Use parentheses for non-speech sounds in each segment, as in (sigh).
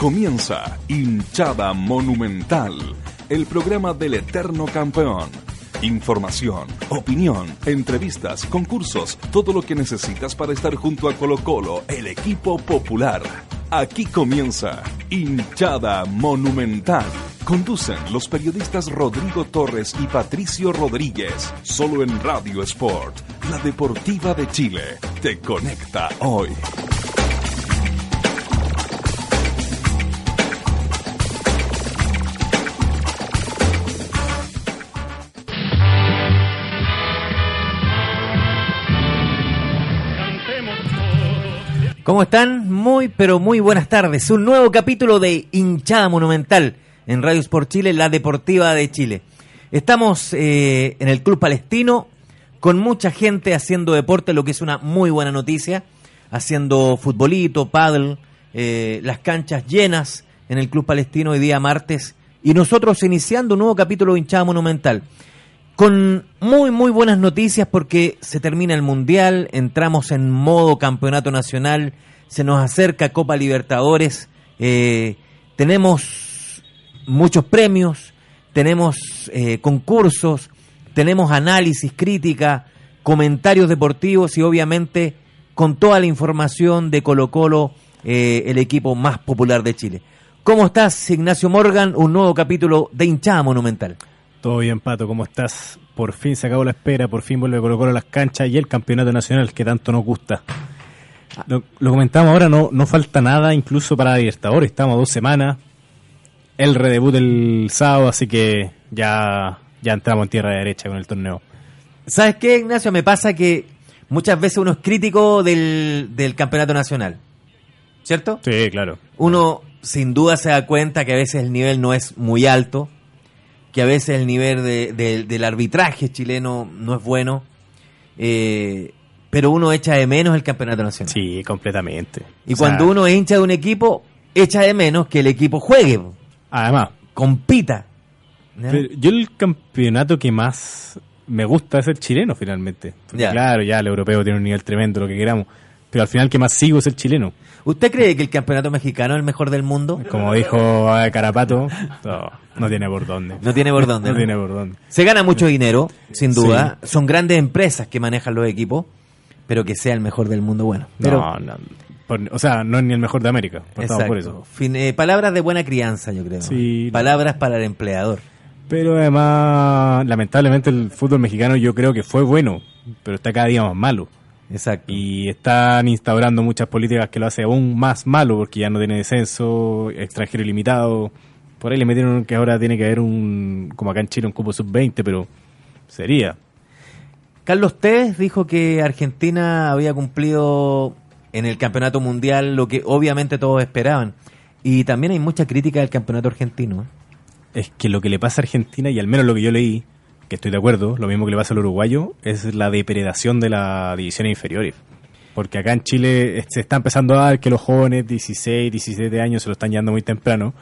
Comienza Hinchada Monumental, el programa del eterno campeón. Información, opinión, entrevistas, concursos, todo lo que necesitas para estar junto a Colo Colo, el equipo popular. Aquí comienza Hinchada Monumental. Conducen los periodistas Rodrigo Torres y Patricio Rodríguez, solo en Radio Sport, la deportiva de Chile. Te conecta hoy. ¿Cómo están? Muy, pero muy buenas tardes. Un nuevo capítulo de Hinchada Monumental en Radio Sport Chile, la deportiva de Chile. Estamos eh, en el Club Palestino con mucha gente haciendo deporte, lo que es una muy buena noticia, haciendo futbolito, paddle, eh, las canchas llenas en el Club Palestino hoy día martes y nosotros iniciando un nuevo capítulo de Hinchada Monumental con muy, muy buenas noticias porque se termina el Mundial, entramos en modo campeonato nacional, se nos acerca Copa Libertadores, eh, tenemos muchos premios, tenemos eh, concursos, tenemos análisis, crítica, comentarios deportivos y obviamente con toda la información de Colo Colo, eh, el equipo más popular de Chile. ¿Cómo estás, Ignacio Morgan? Un nuevo capítulo de hinchada monumental. Todo bien, Pato, ¿cómo estás? Por fin se acabó la espera, por fin vuelve Colo Colo a las canchas y el campeonato nacional que tanto nos gusta. Lo, comentamos ahora, no, no falta nada incluso para Libertadores, estamos a dos semanas. El redebut el sábado, así que ya, ya entramos en tierra derecha con el torneo. ¿Sabes qué, Ignacio? Me pasa que muchas veces uno es crítico del, del campeonato nacional, ¿cierto? Sí, claro. Uno sin duda se da cuenta que a veces el nivel no es muy alto que a veces el nivel de, del arbitraje chileno no es bueno, eh, pero uno echa de menos el campeonato nacional. Sí, completamente. Y cuando uno es hincha de un equipo, echa de menos que el equipo juegue. Además. Compita. yo el campeonato que más me gusta es el chileno finalmente. Claro, ya el europeo tiene un nivel tremendo, lo que queramos. Pero al final que más sigo es el chileno. ¿Usted cree que el campeonato mexicano es el mejor del mundo? Como dijo Carapato, no, tiene por dónde. No tiene por dónde. no, tiene por dónde. Se gana mucho dinero, sin duda. Son grandes empresas que manejan los equipos, pero que sea el mejor del mundo, bueno. no, no. o sea, no es ni el mejor de América. Por eso. Eh, palabras de buena crianza, yo creo. palabras para el empleador. Pero además, lamentablemente el fútbol mexicano yo creo que fue bueno, pero está cada día más malo. Exacto. Y están instaurando muchas políticas que lo hace aún más malo porque ya no tiene descenso, extranjero ilimitado. Por ahí le metieron que ahora tiene que haber un, como acá en Chile, un cupo sub-20, pero sería. Carlos Tevez dijo que Argentina había cumplido en el campeonato mundial lo que obviamente todos esperaban. Y también hay mucha crítica del campeonato argentino. Es que lo que le pasa a Argentina, y al menos lo que yo leí, que estoy de acuerdo, lo mismo que le pasa al uruguayo, es la depredación de las divisiones inferiores. Porque acá en Chile se está empezando a dar que los jóvenes 16, 17 años se lo están llevando muy temprano,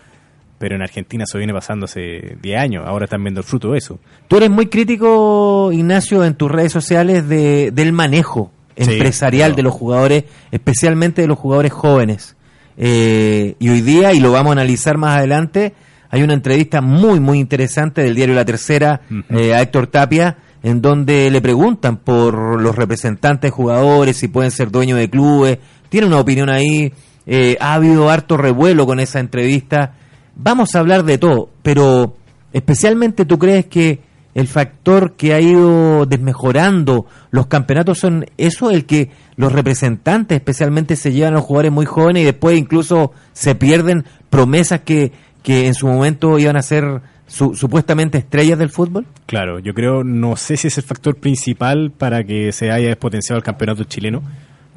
pero en Argentina eso viene pasando hace 10 años, ahora están viendo el fruto de eso. Tú eres muy crítico, Ignacio, en tus redes sociales de, del manejo empresarial de los jugadores, especialmente de los jugadores jóvenes. Eh, y hoy día, y lo vamos a analizar más adelante, hay una entrevista muy, muy interesante del diario La Tercera eh, a Héctor Tapia, en donde le preguntan por los representantes jugadores, si pueden ser dueños de clubes, tiene una opinión ahí, eh, ha habido harto revuelo con esa entrevista, vamos a hablar de todo, pero especialmente tú crees que el factor que ha ido desmejorando los campeonatos son eso, el que los representantes especialmente se llevan a los jugadores muy jóvenes y después incluso se pierden promesas que, que en su momento iban a ser su- supuestamente estrellas del fútbol? Claro, yo creo, no sé si es el factor principal para que se haya despotenciado el campeonato chileno,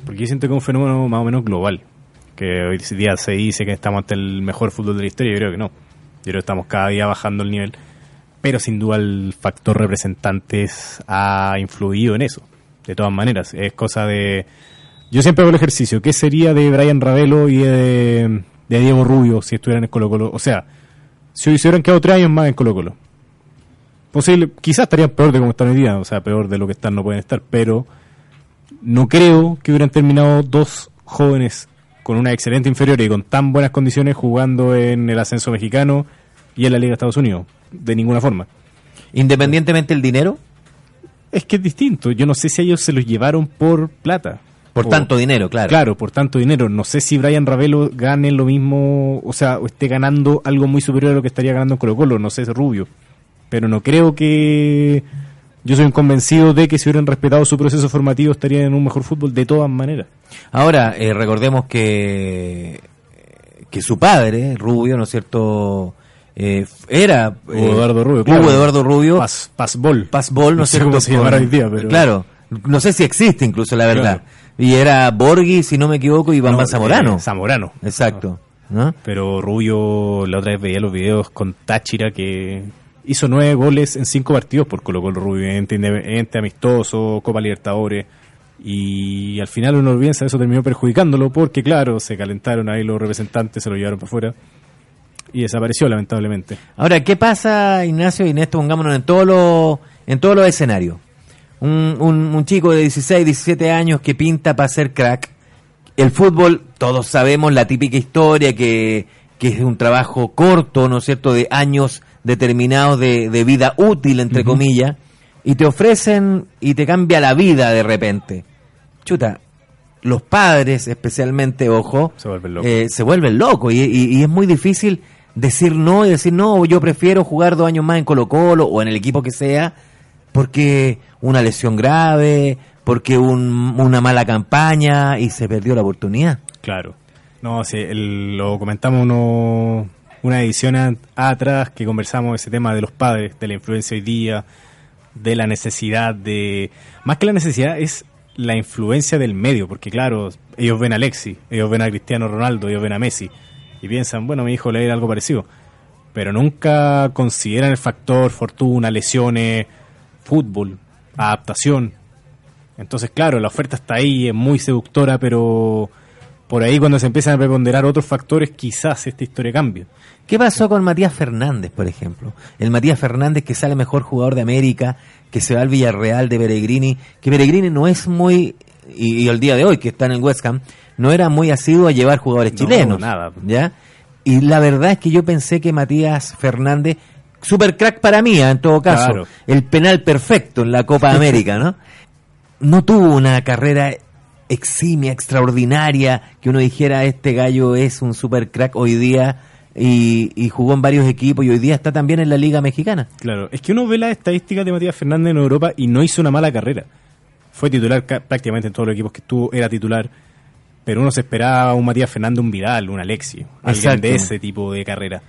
porque yo siento que es un fenómeno más o menos global, que hoy día se dice que estamos ante el mejor fútbol de la historia, yo creo que no. Yo creo que estamos cada día bajando el nivel, pero sin duda el factor representantes ha influido en eso, de todas maneras. Es cosa de... Yo siempre hago el ejercicio, ¿qué sería de Brian Ravelo y de, de Diego Rubio si estuvieran en Colo Colo? O sea, si hoy se hubieran quedado tres años más en Colo Colo. Posible, quizás estarían peor de como están hoy día, o sea, peor de lo que están no pueden estar, pero no creo que hubieran terminado dos jóvenes con una excelente inferior y con tan buenas condiciones jugando en el ascenso mexicano y en la Liga de Estados Unidos, de ninguna forma. Independientemente del dinero, Es que es distinto, yo no sé si ellos se los llevaron por plata. Por tanto dinero, claro. Claro, por tanto dinero. No sé si Brian Ravelo gane lo mismo, o sea, o esté ganando algo muy superior a lo que estaría ganando en Colo Colo, no sé, es rubio. Pero no creo que... Yo soy un convencido de que si hubieran respetado su proceso formativo estarían en un mejor fútbol de todas maneras. Ahora, eh, recordemos que, que su padre, Rubio, ¿no es cierto? Eh, era Hugo eh, Eduardo Rubio, Hugo claro. Eduardo Rubio, Paz. Pazbol, ¿no, No sé cierto? cómo se llamará hoy día, pero- Claro, no sé si existe incluso, la verdad. Y era Borghi, si no me equivoco, y Iván No, Zamorano. eh, Zamorano. Exacto. ¿no? Pero Rubio, la otra vez veía los videos con Táchira que hizo nueve goles en cinco partidos por Colo Colo Rubio, ente, ente amistoso, Copa Libertadores. Y al final uno piensa eso terminó perjudicándolo porque, claro, se calentaron ahí los representantes, se lo llevaron para afuera y desapareció lamentablemente. Ahora, ¿qué pasa, Ignacio? Y esto pongámonos en todos los, en todos los escenarios. Un, un, un chico de 16, 17 años que pinta para ser crack. El fútbol, todos sabemos la típica historia que, que es un trabajo corto, ¿no es cierto?, de años determinados de, de vida útil, entre comillas, y te ofrecen y te cambia la vida de repente. Chuta, los padres, especialmente, ojo, Se vuelven locos. eh, se vuelven locos y, y- y es muy difícil decir no y decir no, yo prefiero jugar dos años más en Colo Colo o en el equipo que sea porque una lesión grave, porque un- una mala campaña y se perdió la oportunidad. Claro. No, sí, el- lo comentamos uno, una edición atrás que conversamos ese tema de los padres, de la influencia hoy día, de la necesidad de... Más que la necesidad es la influencia del medio, porque claro, ellos ven a Alexi, ellos ven a Cristiano Ronaldo, ellos ven a Messi, y piensan, bueno, mi hijo le da algo parecido, pero nunca consideran el factor fortuna, lesiones, fútbol, adaptación. Entonces, claro, la oferta está ahí, es muy seductora, pero por ahí cuando se empiezan a preponderar otros factores, quizás esta historia cambie. ¿Qué pasó con Matías Fernández, por ejemplo? El Matías Fernández que sale mejor jugador de América, que se va al Villarreal de Peregrini, que Peregrini no es muy, y, y el día de hoy que está en el West Ham, no era muy asiduo a llevar jugadores No, chilenos. nada. ¿Ya? Y la verdad es que yo pensé que Matías Fernández, super crack para mí, ¿eh? en todo caso, Claro. el penal perfecto en la Copa (laughs) América, ¿no? No tuvo una carrera eximia, extraordinaria, que uno dijera, este gallo es un super crack hoy día y, y jugó en varios equipos y hoy día está también en la Liga Mexicana. Claro, es que uno ve las estadísticas de Matías Fernández en Europa y no hizo una mala carrera. Fue titular ca- prácticamente en todos los equipos que estuvo, era titular. Pero uno se esperaba un Matías Fernández, un Vidal, un Alexi, alguien de ese tipo de carrera.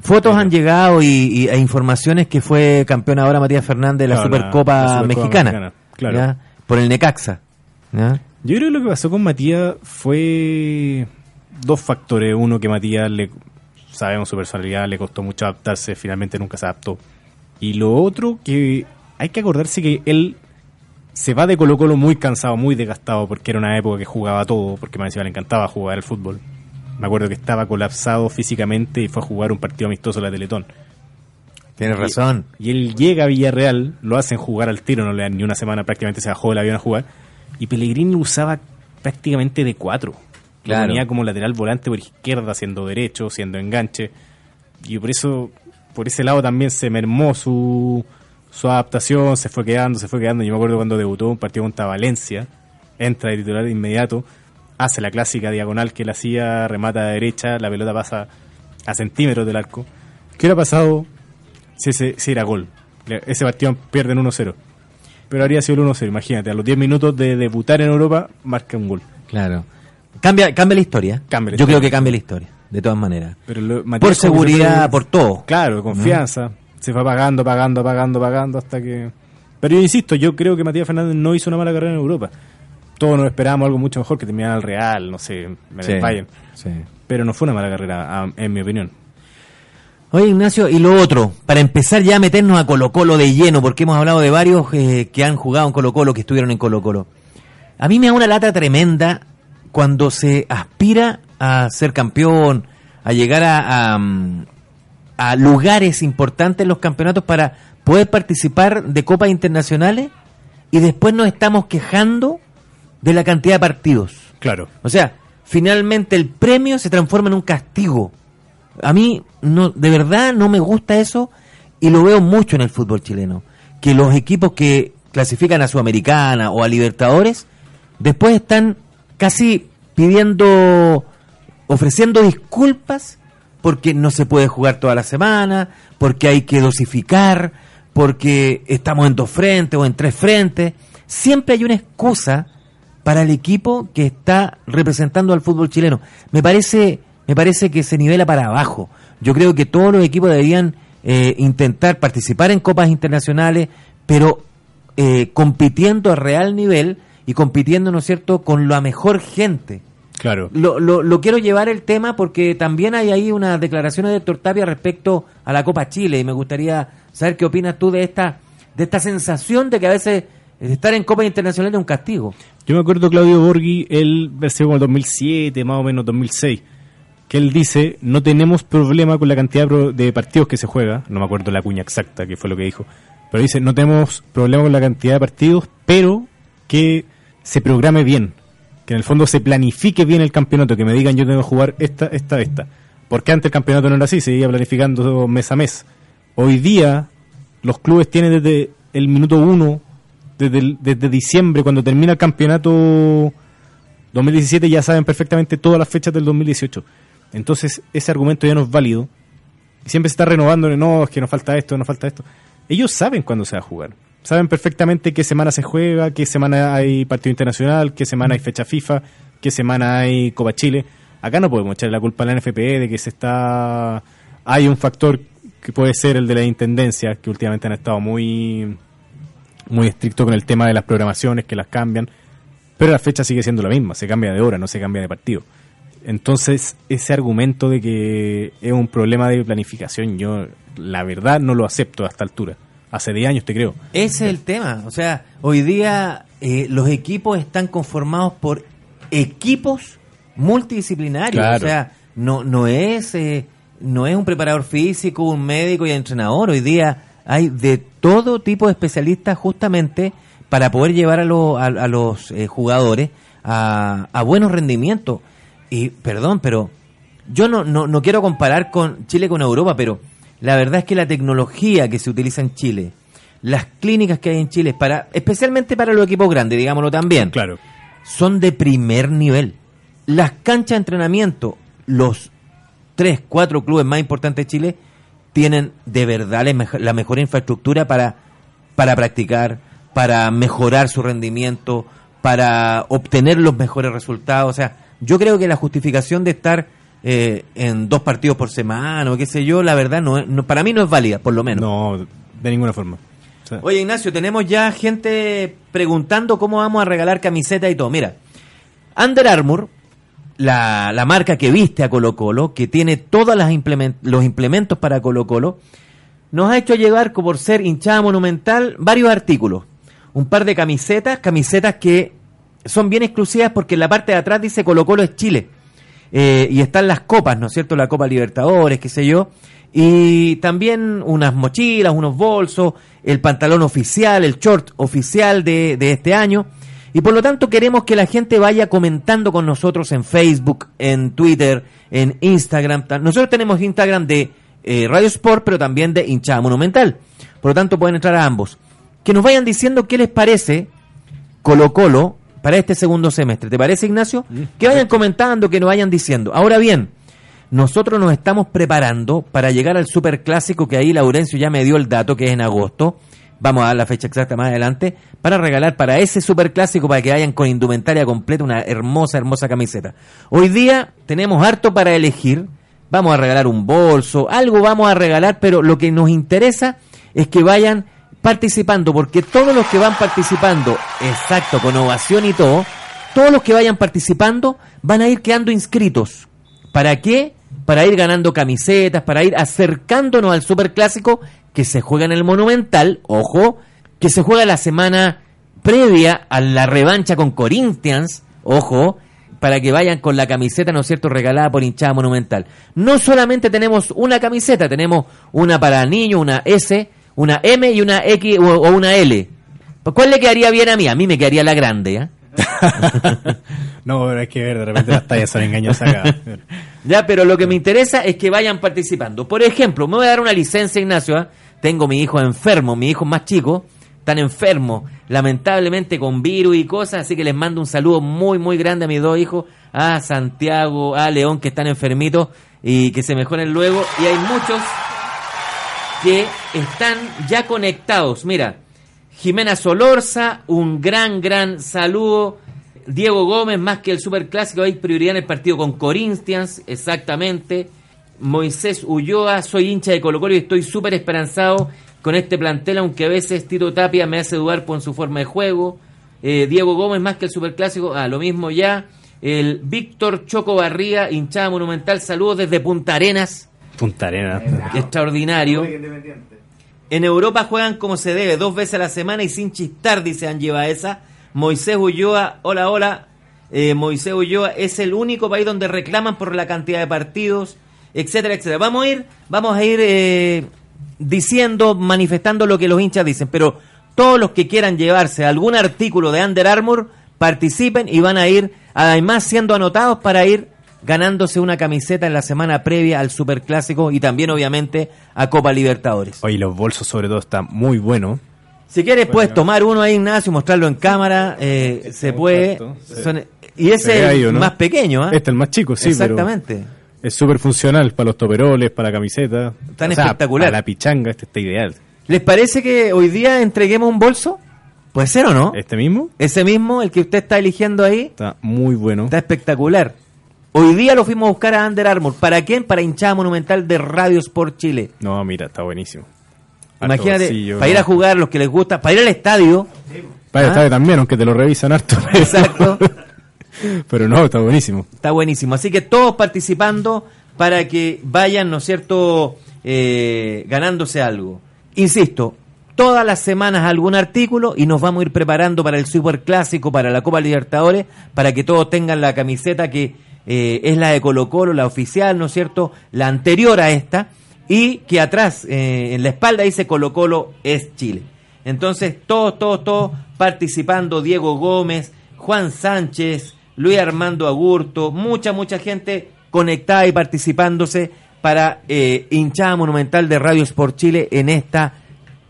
Fotos han llegado y, y- e informaciones que fue campeón ahora Matías Fernández de la, Claro, Supercopa, la Supercopa Mexicana, Mexicana, claro. ¿ya? por el Necaxa. ¿ya? Yo creo que lo que pasó con Matías fue dos factores. Uno que Matías, le, sabemos su personalidad, le costó mucho adaptarse, finalmente nunca se adaptó. Y lo otro que hay que acordarse que él se va de Colo Colo muy cansado, muy desgastado, porque era una época que jugaba todo, porque me le encantaba jugar al fútbol. Me acuerdo que estaba colapsado físicamente y fue a jugar un partido amistoso en la Teletón. Tienes razón. Y él llega a Villarreal, lo hacen jugar al tiro, no le dan ni una semana, prácticamente se bajó del avión a jugar. Y Pellegrini lo usaba prácticamente de cuatro. Claro. Lo ponía como lateral volante por izquierda, siendo derecho, siendo enganche. Y por eso, por ese lado también se mermó su, su adaptación, se fue quedando, se fue quedando. Yo me acuerdo cuando debutó un partido contra Valencia, entra de titular de inmediato, hace la clásica diagonal que él hacía, remata a derecha, la pelota pasa a centímetros del arco. ¿Qué hubiera pasado si, ese, si era gol? Ese partido pierden 1-0. Pero habría sido el 1-0, imagínate, a los 10 minutos de debutar en Europa, marca un gol. Claro. Cambia, cambia la historia. Cambia la Yo historia. creo que cambia la historia, de todas maneras. Pero lo- Por seguridad, fue- por todo. Claro, confianza. Se fue pagando, pagando, pagando, pagando hasta que... Pero yo insisto, yo creo que Matías Fernández no hizo una mala carrera en Europa. Todos nos esperábamos algo mucho mejor, que terminara al Real, no sé, en Sí, el. Pero no fue una mala carrera, en mi opinión. Oye, Ignacio, y lo otro, para empezar ya a meternos a Colo Colo de lleno, porque hemos hablado de varios eh, que han jugado en Colo Colo, que estuvieron en Colo Colo. A mí me da una lata tremenda cuando se aspira a ser campeón, a llegar a, a, a lugares importantes en los campeonatos para poder participar de copas internacionales y después nos estamos quejando de la cantidad de partidos. Claro. O sea, finalmente el premio se transforma en un castigo. A mí, no, de verdad, no me gusta eso y lo veo mucho en el fútbol chileno. Que los equipos que clasifican a Sudamericana o a Libertadores, después están casi pidiendo, ofreciendo disculpas porque no se puede jugar toda la semana, porque hay que dosificar, porque estamos en dos frentes o en tres frentes. Siempre hay una excusa para el equipo que está representando al fútbol chileno. Me parece, me parece que se nivela para abajo. Yo creo que todos los equipos deberían eh, intentar participar en copas internacionales, pero eh, compitiendo a real nivel y compitiendo, ¿no es cierto?, con la mejor gente. Claro. Lo, lo, lo quiero llevar el tema porque también hay ahí unas declaraciones de Héctor Tapia respecto a la Copa Chile y me gustaría saber qué opinas tú de esta de esta sensación de que a veces estar en Copa Internacional es un castigo. Yo me acuerdo Claudio Borghi, él versión como el 2007, más o menos 2006, que él dice, no tenemos problema con la cantidad de partidos que se juega, no me acuerdo la cuña exacta, que fue lo que dijo, pero dice, no tenemos problema con la cantidad de partidos, pero que se programe bien, que en el fondo se planifique bien el campeonato, que me digan yo tengo que jugar esta, esta, esta. Porque antes el campeonato no era así, se iba planificando mes a mes. Hoy día los clubes tienen desde el minuto uno, desde, diciembre, cuando termina el campeonato 2017, ya saben perfectamente todas las fechas del 2018. Entonces ese argumento ya no es válido. Siempre se está renovando, no, es que nos falta esto, nos falta esto. Ellos saben cuándo se va a jugar. Saben perfectamente qué semana se juega, qué semana hay partido internacional, qué semana hay fecha FIFA, qué semana hay Copa Chile. Acá no podemos echarle la culpa a la NFP de que se está... Hay un factor que puede ser el de la intendencia, que últimamente han estado muy muy estricto con el tema de las programaciones, que las cambian, pero la fecha sigue siendo la misma, se cambia de hora, no se cambia de partido. Entonces, ese argumento de que es un problema de planificación, yo la verdad no lo acepto a esta altura. Hace 10 años te creo. Ese es el tema. O sea, hoy día eh, los equipos están conformados por equipos multidisciplinarios. Claro. O sea, no, no es eh, no es un preparador físico, un médico y entrenador. Hoy día hay de todo tipo de especialistas justamente para poder llevar a, lo- a, a los eh, jugadores a, a buenos rendimientos. Y perdón, pero yo no, no, no quiero comparar con Chile con Europa, pero la verdad es que la tecnología que se utiliza en Chile, las clínicas que hay en Chile, para especialmente para los equipos grandes, digámoslo también, Claro. son de primer nivel. Las canchas de entrenamiento, los tres, cuatro clubes más importantes de Chile, tienen de verdad la mej- la mejor infraestructura para, para practicar, para mejorar su rendimiento, para obtener los mejores resultados. O sea, yo creo que la justificación de estar eh, en dos partidos por semana o qué sé yo, la verdad, no, para mí no es válida, por lo menos. No, de ninguna forma. O sea, Oye, Ignacio, tenemos ya gente preguntando cómo vamos a regalar camiseta y todo. Mira, Under Armour, la, la marca que viste a Colo Colo, que tiene todos los implementos para Colo Colo, nos ha hecho llegar, por ser hinchada monumental, varios artículos. Un par de camisetas, camisetas que son bien exclusivas porque en la parte de atrás dice Colo Colo es Chile. Eh, y están las copas, ¿no es cierto? La Copa Libertadores, qué sé yo. Y también unas mochilas, unos bolsos, el pantalón oficial, el short oficial de, de este año. Y por lo tanto queremos que la gente vaya comentando con nosotros en Facebook, en Twitter, en Instagram. Ta- Nosotros tenemos Instagram de eh, Radio Sport, pero también de hinchada monumental. Por lo tanto, pueden entrar a ambos. Que nos vayan diciendo qué les parece Colo Colo para este segundo semestre. ¿Te parece, Ignacio? Que vayan comentando, que nos vayan diciendo. Ahora bien, nosotros nos estamos preparando para llegar al superclásico que ahí Laurencio ya me dio el dato, que es en agosto. Vamos a dar la fecha exacta más adelante, para regalar para ese superclásico, para que vayan con indumentaria completa, una hermosa, hermosa camiseta. Hoy día tenemos harto para elegir. Vamos a regalar un bolso, algo vamos a regalar, pero lo que nos interesa es que vayan participando, porque todos los que van participando, exacto, con ovación y todo, todos los que vayan participando van a ir quedando inscritos. ¿Para qué? Para ir ganando camisetas, para ir acercándonos al superclásico que se juega en el Monumental, ojo, que se juega la semana previa a la revancha con Corinthians, ojo, para que vayan con la camiseta, ¿no es cierto?, regalada por hinchada monumental. No solamente tenemos una camiseta, tenemos una para niños, una S, una M y una X o, una L. ¿Cuál le quedaría bien a mí? A mí me quedaría la grande, ¿ya? (laughs) no, pero hay que ver, de repente las tallas son engañosas acá. ya, pero lo que me interesa es que vayan participando. Por ejemplo, me voy a dar una licencia, Ignacio. ¿ah? Tengo mi hijo enfermo, mi hijo más chico, tan enfermo, lamentablemente con virus y cosas, así que les mando un saludo muy, muy grande a mis dos hijos, a Santiago, a León, que están enfermitos y que se mejoren luego. Y hay muchos que están ya conectados. Mira, Jimena Solorza, un gran, gran saludo. Diego Gómez, más que el superclásico, hay prioridad en el partido con Corinthians, exactamente. Moisés Ulloa, soy hincha de Colo Colo y estoy súper esperanzado con este plantel, aunque a veces Tito Tapia me hace dudar por su forma de juego. Eh, Diego Gómez, más que el superclásico, ah, lo mismo ya. El Víctor Choco Barría, hinchada monumental, saludos desde Punta Arenas. Punta Arenas. Extraordinario. En Europa juegan como se debe, dos veces a la semana y sin chistar, dice Angie esa. Moisés Ulloa, hola, hola. Eh, Moisés Ulloa es el único país donde reclaman por la cantidad de partidos, etcétera, etcétera. Vamos a ir, vamos a ir eh, diciendo, manifestando lo que los hinchas dicen, pero todos los que quieran llevarse algún artículo de Under Armour participen y van a ir, además siendo anotados para ir ganándose una camiseta en la semana previa al Superclásico y también obviamente a Copa Libertadores. Oye, los bolsos sobre todo están muy buenos. Si quieres puedes tomar uno ahí, Ignacio, mostrarlo en cámara, eh, se puede. Son- y ese es ¿o el no? más pequeño, ¿ah? Este es el más chico, sí, pero Exactamente. es súper funcional para los toperoles, para la camiseta. Tan espectacular. Para la pichanga, este está ideal. ¿Les parece que hoy día entreguemos un bolso? Puede ser o no. Este mismo Ese mismo, el que usted está eligiendo ahí, está muy bueno. está espectacular. Hoy día lo fuimos a buscar a Under Armour. ¿Para quién? Para hinchada monumental de Radio Sport Chile. No, mira, está buenísimo. Harto Imagínate, para ir a jugar, los que les gusta, para ir al estadio. Para el Ah. estadio también, aunque te lo revisan harto. (laughs) Exacto. (laughs) Pero no, está buenísimo. Está buenísimo. Así que todos participando para que vayan, ¿no es cierto?, eh, ganándose algo. Insisto, todas las semanas algún artículo y nos vamos a ir preparando para el Super Clásico, para la Copa Libertadores, para que todos tengan la camiseta que eh, es la de Colo Colo, la oficial, ¿no es cierto?, la anterior a esta, y que atrás, eh, en la espalda dice Colo Colo es Chile. Entonces, todos, todos, todos participando, Diego Gómez, Juan Sánchez, Luis Armando Agurto, mucha, mucha gente conectada y participándose para eh, hinchada monumental de Radio Sport Chile en esta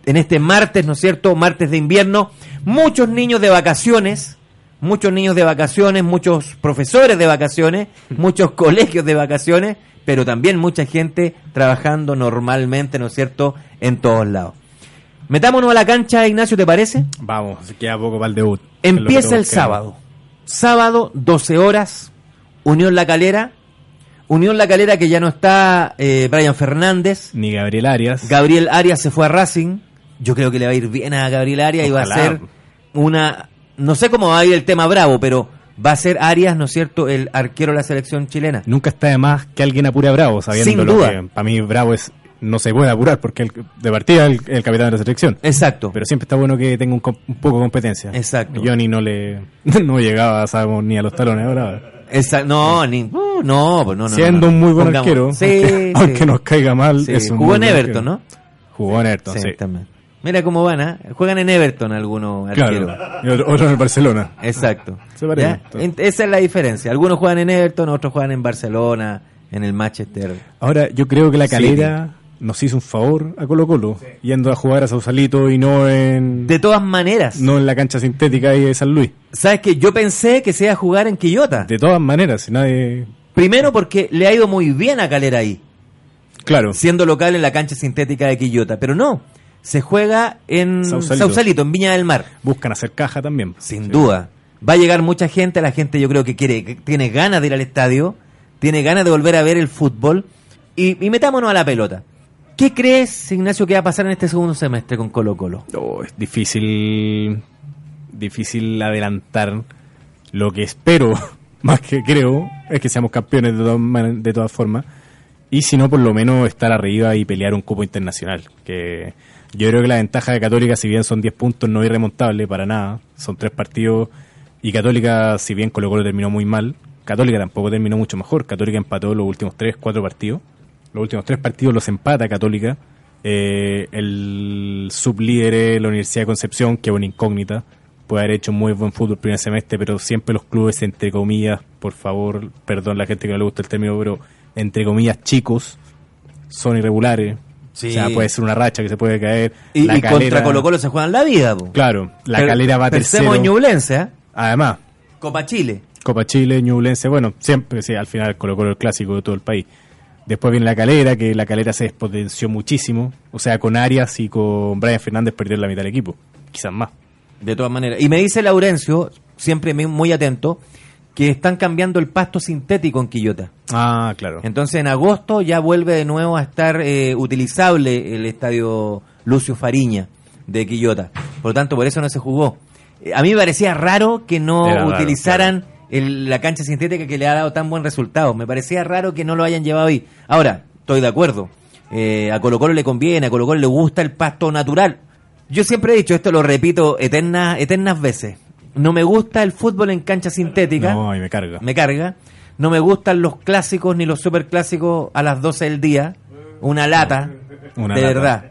en este martes, ¿no es cierto? Martes de invierno. Muchos niños de vacaciones, muchos niños de vacaciones, muchos profesores de vacaciones, (laughs) muchos colegios de vacaciones, pero también mucha gente trabajando normalmente, ¿no es cierto?, en todos lados. Metámonos a la cancha, Ignacio, ¿te parece? Vamos, queda poco para el debut. Empieza el sábado. Sábado, 12 horas, Unión La Calera. Unión La Calera que ya no está eh, Brian Fernández. Ni Gabriel Arias. Gabriel Arias se fue a Racing. Yo creo que le va a ir bien a Gabriel Arias y va a ser una... No sé cómo va a ir el tema bravo, pero va a ser Arias, ¿no es cierto?, el arquero de la selección chilena. Nunca está de más que alguien apure a Bravo, sabiendo Sin lo que para mí Bravo es no se puede apurar porque el, de partida es el, el capitán de la selección. Exacto. Pero siempre está bueno que tenga un, poco de competencia. Exacto. Johnny no le (laughs) no llegaba, sabemos, ni a los talones ahora. Esa- no, ni, uh, no, pues no, no, Siendo no, un muy buen Pongamos- arquero, Sí, (laughs) aunque, sí. aunque nos caiga mal, Sí, es un Jugó en Everton, arquero. ¿no? Jugó en Everton, sí. también. Mira cómo van, ¿ah? Juegan en Everton algunos arqueros. Claro. Y otro, otro en el Barcelona. Exacto. (laughs) Se parece. Esa es la diferencia. Algunos juegan en Everton, otros juegan en Barcelona, en el Manchester. Ahora, yo creo que la calera nos hizo un favor a Colo Colo, yendo a jugar a Sausalito y no en, De todas maneras, no en la cancha sintética ahí de San Luis. ¿sabes que Yo pensé que se iba a jugar en Quillota. De todas maneras, si nadie... Primero porque le ha ido muy bien a Calera ahí, Claro, siendo local en la cancha sintética de Quillota. Pero no, se juega en Sausalito. Sausalito, en Viña del Mar. buscan hacer caja también. Sin Sí. duda. Va a llegar mucha gente, la gente yo creo que quiere, que tiene ganas de ir al estadio, tiene ganas de volver a ver el fútbol. Y, y metámonos a la pelota. ¿Qué crees, Ignacio, que va a pasar en este segundo semestre con Colo Colo? Oh, es difícil, difícil adelantar. Lo que espero, (laughs) más que creo, es que seamos campeones de, todas de todas formas. Y si no, por lo menos estar arriba y pelear un cupo internacional. Que yo creo que la ventaja de Católica, si bien son 10 puntos, no es irremontable para nada. Son tres partidos. Y Católica, si bien Colo Colo terminó muy mal, Católica tampoco terminó mucho mejor. Católica empató los últimos tres, cuatro partidos. Los últimos tres partidos los empata Católica. Eh, el sublíder la Universidad de Concepción, que es una incógnita. Puede haber hecho muy buen fútbol el primer semestre, pero siempre los clubes, entre comillas, por favor, perdón la gente que no le gusta el término, pero entre comillas, chicos, son irregulares. Sí. O sea, puede ser una racha que se puede caer. Y, La y contra Colo Colo se juegan la vida. po. Claro, la Pero calera va tercero. en Ñublense, ¿eh? Además, Copa Chile. Copa Chile, Ñublense, bueno, siempre, sí, al final Colo Colo el clásico de todo el país. Después viene la calera, que la calera se expotenció muchísimo. O sea, con Arias y con Brian Fernández perdieron la mitad del equipo. Quizás más. De todas maneras. Y me dice Laurencio, siempre muy atento, que están cambiando el pasto sintético en Quillota. Ah, claro. Entonces en agosto ya vuelve de nuevo a estar eh, utilizable el estadio Lucio Fariña de Quillota. Por lo tanto, por eso no se jugó. Eh, a mí me parecía raro que no Era raro, utilizaran el- la cancha sintética que le ha dado tan buen resultado. Me parecía raro que no lo hayan llevado ahí. Ahora, estoy de acuerdo. Eh, a Colo Colo le conviene, a Colo Colo le gusta el pasto natural. Yo siempre he dicho, esto lo repito eternas, eternas veces. No me gusta el fútbol en cancha sintética No, y me carga. me carga. No me gustan los clásicos ni los superclásicos a las 12 del día. Una lata, Una de lata. verdad.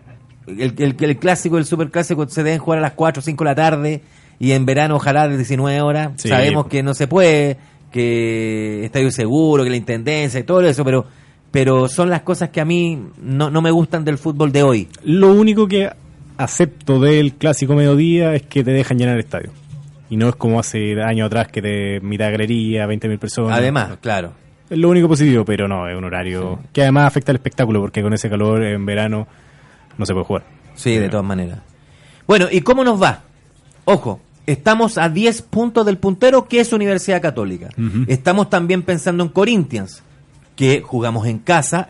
El, el, el clásico y el superclásico se deben jugar a las 4 o 5 de la tarde y en verano ojalá de 19 horas. Sí, Sabemos que no se puede, que estadio seguro, que la intendencia y todo eso, pero pero son las cosas que a mí no, no me gustan del fútbol de hoy. Lo único que acepto del clásico mediodía es que te dejan llenar el estadio. Y no es como hace años atrás que te mitad galería, 20.000 personas. Además, claro. Es lo único positivo, pero no, es un horario que además afecta al espectáculo, porque con ese calor en verano no se puede jugar. Sí, de todas maneras. Bueno, ¿y cómo nos va? Ojo, estamos a 10 puntos del puntero, que es Universidad Católica. Estamos también pensando en Corinthians, que jugamos en casa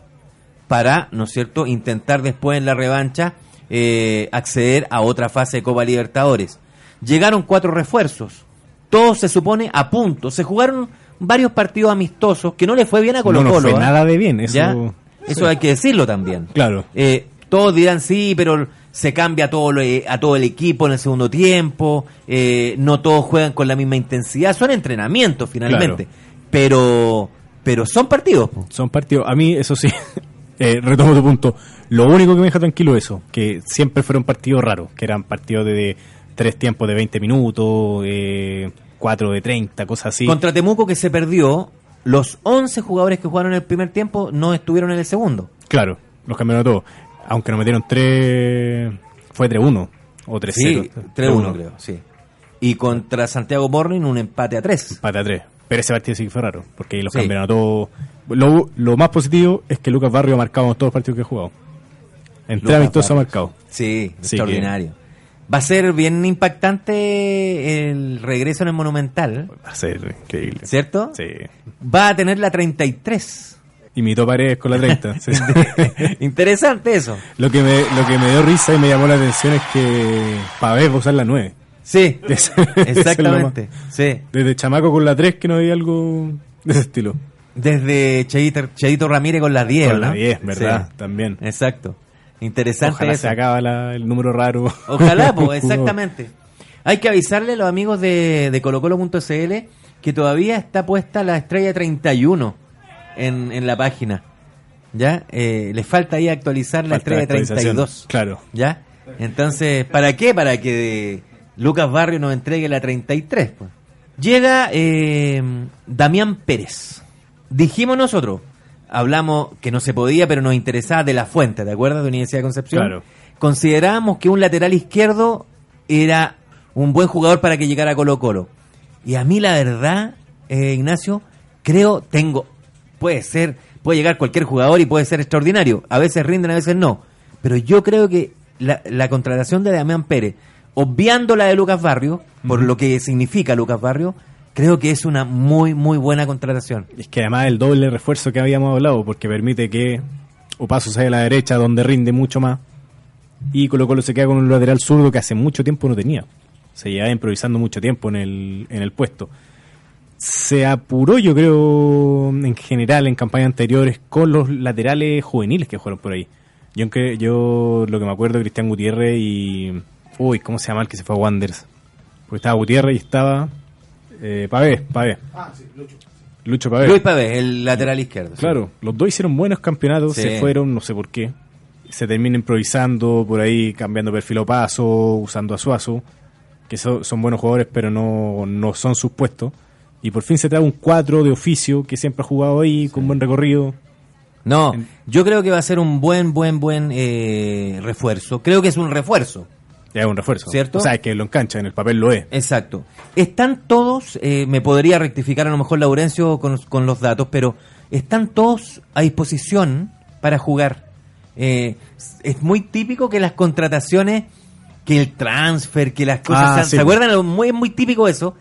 para, ¿no es cierto?, intentar después en la revancha eh, acceder a otra fase de Copa Libertadores. Llegaron cuatro refuerzos, todos se supone a punto. Se jugaron varios partidos amistosos que no le fue bien a Colo no Colo. nos fue ¿ah? nada de bien, eso. ¿Ya? Eso hay que decirlo también. Claro. Eh, todos dirán sí, pero se cambia todo lo- eh, a todo el equipo en el segundo tiempo, eh, no todos juegan con la misma intensidad, son entrenamientos finalmente, pero pero son partidos. Son partidos. A mí, eso sí, (laughs) eh, retomo tu punto. Lo único que me deja tranquilo es eso, que siempre fueron partidos raros, que eran partidos de tres tiempos de 20 minutos, eh, cuatro de 30, cosas así. Contra Temuco que se perdió, los 11 jugadores que jugaron en el primer tiempo no estuvieron en el segundo. Claro, los cambiaron todos. Aunque nos metieron tres. Fue 3-1 o 3-0. Sí, 3-1 creo, sí. Y contra Santiago Morning un empate a 3. Empate a 3. Pero ese partido sí que fue raro, porque los Sí. cambiaron a todos. Lo, lo más positivo es que Lucas Barrio ha marcado en todos los partidos que ha jugado. En tres amistosos ha marcado. Sí, Sí, extraordinario. Va a ser bien impactante el regreso en el Monumental, Va a ser increíble. ¿cierto? Sí. Va a tener la 33. Imitó Paredes con la 30. sí. (laughs) Interesante eso. lo, que me, lo que me dio risa y me llamó la atención es que Pavés va a usar la 9. Sí, (laughs) es exactamente. Sí. Desde chamaco con la 3 que no había algo de ese estilo. Desde Cheito, Ramírez con las 10, Con la ¿no? 10, ¿verdad? Sí. También. Exacto. Interesante Ojalá eso. se acaba la- el número raro. Ojalá, pues, (laughs) exactamente. Hay que avisarle a los amigos de, de colocolo.cl que todavía está puesta la estrella 31 en, en la página. ¿Ya? Eh, les falta ahí actualizar la Falta la estrella actualización. 32. Claro. ¿Ya? Entonces, ¿para qué? Para que Lucas Barrio nos entregue la 33. pues. Llega eh, Damián Pérez. Dijimos nosotros, hablamos que no se podía, pero nos interesaba de la fuente, ¿te acuerdas? De Universidad de Concepción. Claro. Considerábamos que un lateral izquierdo era un buen jugador para que llegara a Colo Colo. Y a mí la verdad, eh, Ignacio, creo, tengo, puede ser, puede llegar cualquier jugador y puede ser extraordinario. A veces rinden, a veces no. Pero yo creo que la, la contratación de Damián Pérez, obviando la de Lucas Barrio, por lo que significa Lucas Barrio, creo que es una muy, muy buena contratación. Es que además el doble refuerzo que habíamos hablado, porque permite que Opaso salga a la derecha, donde rinde mucho más, y Colo Colo se queda con un lateral zurdo que hace mucho tiempo no tenía. Se llevaba improvisando mucho tiempo en el, en el puesto. Se apuró, yo creo, en general, en campañas anteriores, con los laterales juveniles que fueron por ahí. Yo, yo lo que me acuerdo, Cristian Gutiérrez y... Uy, ¿cómo se llama el que se fue a Wanderers? Porque estaba Gutiérrez y estaba... Eh, Pavé, Pavé. Lucho Pavé. Luis Pavés, el lateral izquierdo. sí. Claro, los dos hicieron buenos campeonatos, Sí. se fueron, no sé por qué. Se termina improvisando por ahí, cambiando perfil o paso, usando a Suazo, que so- son buenos jugadores, pero no, no son sus puestos. Y por fin se trae un 4 de oficio que siempre ha jugado ahí, con buen recorrido. No, yo creo que va a ser un buen, buen, buen eh, refuerzo. Creo que es un refuerzo. Ya es un refuerzo. ¿Cierto? O sea, es que lo engancha, en el papel lo es. Exacto. Están todos, eh, me podría rectificar a lo mejor Laurencio con, con los datos, pero están todos a disposición para jugar. Eh, es muy típico que las contrataciones, que el transfer, que las cosas... Ah, sean- sí, ¿Se acuerdan? Muy, es muy típico eso.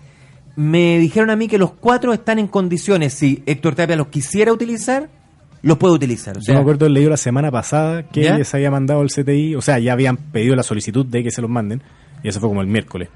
Me dijeron a mí que los cuatro están en condiciones, si Héctor Tapia los quisiera utilizar, los puede utilizar. O Yo me acuerdo, leído la semana pasada que ¿Ya? les había mandado el CTI, o sea, ya habían pedido la solicitud de que se los manden, y eso fue como el miércoles.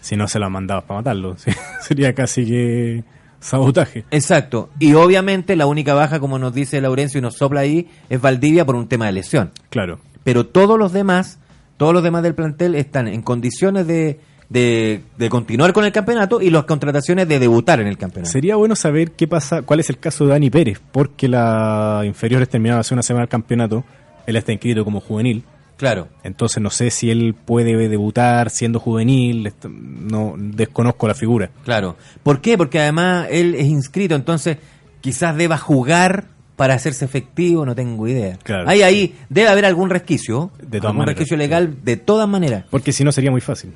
Si no se lo han mandado para matarlo, (laughs) sí, sería casi que sabotaje. Exacto. Y obviamente la única baja, como nos dice Laurencio y nos sopla ahí, es Valdivia por un tema de lesión. Claro. Pero todos los demás, todos los demás del plantel están en condiciones de, de, de continuar con el campeonato y las contrataciones de debutar en el campeonato. Sería bueno saber qué pasa, cuál es el caso de Dani Pérez, porque la inferiores terminaron hace una semana el campeonato, él está inscrito como juvenil, Claro. entonces no sé si él puede debutar siendo juvenil, no desconozco la figura. Claro. ¿Por qué? Porque además él es inscrito, entonces quizás deba jugar para hacerse efectivo, no tengo idea. Claro. Ahí, ahí debe haber algún resquicio, De todas algún maneras, resquicio sí. legal de todas maneras. Porque si no sería muy fácil.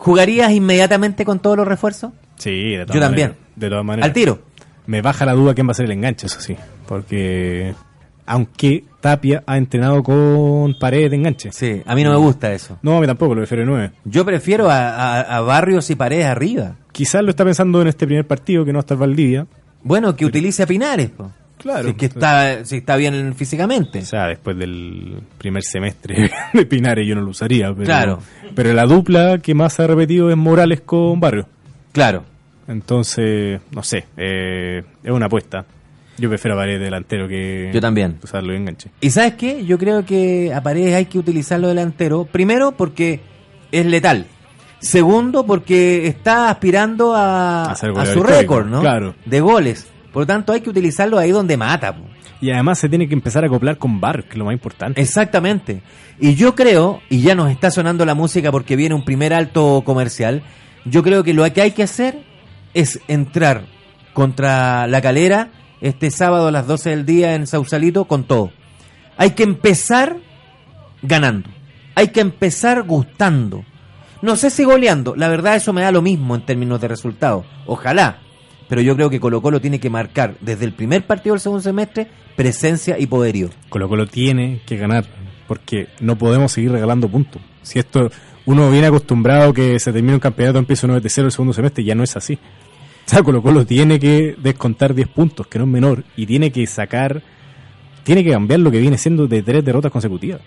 ¿Jugarías inmediatamente con todos los refuerzos? Sí, de todas Yo también. De todas maneras. Al tiro. Me baja la duda quién va a ser el enganche, eso sí. Porque aunque Tapia ha entrenado con paredes de enganche. Sí, a mí no me gusta eso. No, a mí tampoco, lo prefiero de nueve. Yo prefiero a, a- a Barrios y Paredes arriba. Quizás lo está pensando en este primer partido que no está el Valdivia. Bueno, que utilice a Pinares, po. Claro. Si es que está, si está bien físicamente. O sea, después del primer semestre (laughs) de Pinares yo no lo usaría. Pero, Claro. Pero la dupla que más se ha repetido es Morales con Barrio. Claro. Entonces, no sé, eh, es una apuesta. Yo prefiero a Paredes delantero que Yo también. usarlo de enganche. ¿Y sabes qué? Yo creo que a Paredes hay que utilizarlo delantero. Primero, porque es letal. Segundo, porque está aspirando a, A su récord, ¿no? claro. De goles. Por lo tanto, hay que utilizarlo ahí donde mata. po. Y además se tiene que empezar a acoplar con Bar, que es lo más importante. Exactamente. Y yo creo, y ya nos está sonando la música porque viene un primer alto comercial, yo creo que lo que hay que hacer es entrar contra la calera este sábado a las 12 del día en Sausalito con todo. Hay que empezar ganando. Hay que empezar gustando. No sé si goleando, la verdad eso me da lo mismo en términos de resultados. Ojalá. Pero yo creo que Colo Colo tiene que marcar desde el primer partido del segundo semestre presencia y poderío. Colo Colo tiene que ganar, porque no podemos seguir regalando puntos. Si esto, uno viene acostumbrado que se termina un campeonato, empieza de cero el segundo semestre, ya no es así. O sea, Colo Colo tiene que descontar 10 puntos, que no es menor, y tiene que sacar, tiene que cambiar lo que viene siendo de tres derrotas consecutivas.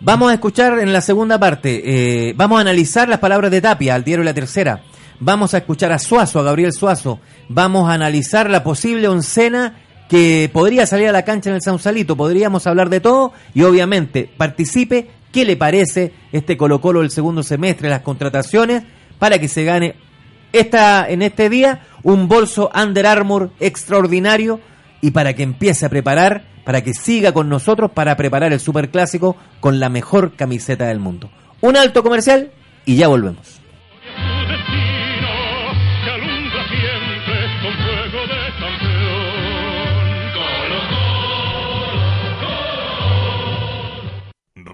Vamos a escuchar en la segunda parte, eh, vamos a analizar las palabras de Tapia al diario La Tercera. Vamos a escuchar a Suazo, a Gabriel Suazo. Vamos a analizar la posible oncena que podría salir a la cancha en el Sausalito. Podríamos hablar de todo y obviamente participe. ¿Qué le parece este Colo Colo del segundo semestre, las contrataciones, para que se gane esta, en este día un bolso Under Armour extraordinario y para que empiece a preparar, para que siga con nosotros para preparar el superclásico con la mejor camiseta del mundo. Un alto comercial y ya volvemos.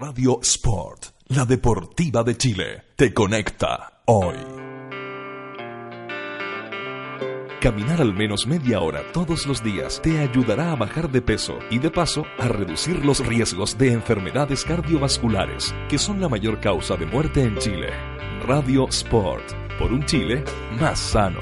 Radio Sport, la deportiva de Chile, te conecta hoy. Caminar al menos media hora todos los días te ayudará a bajar de peso y de paso a reducir los riesgos de enfermedades cardiovasculares, que son la mayor causa de muerte en Chile. Radio Sport, por un Chile más sano.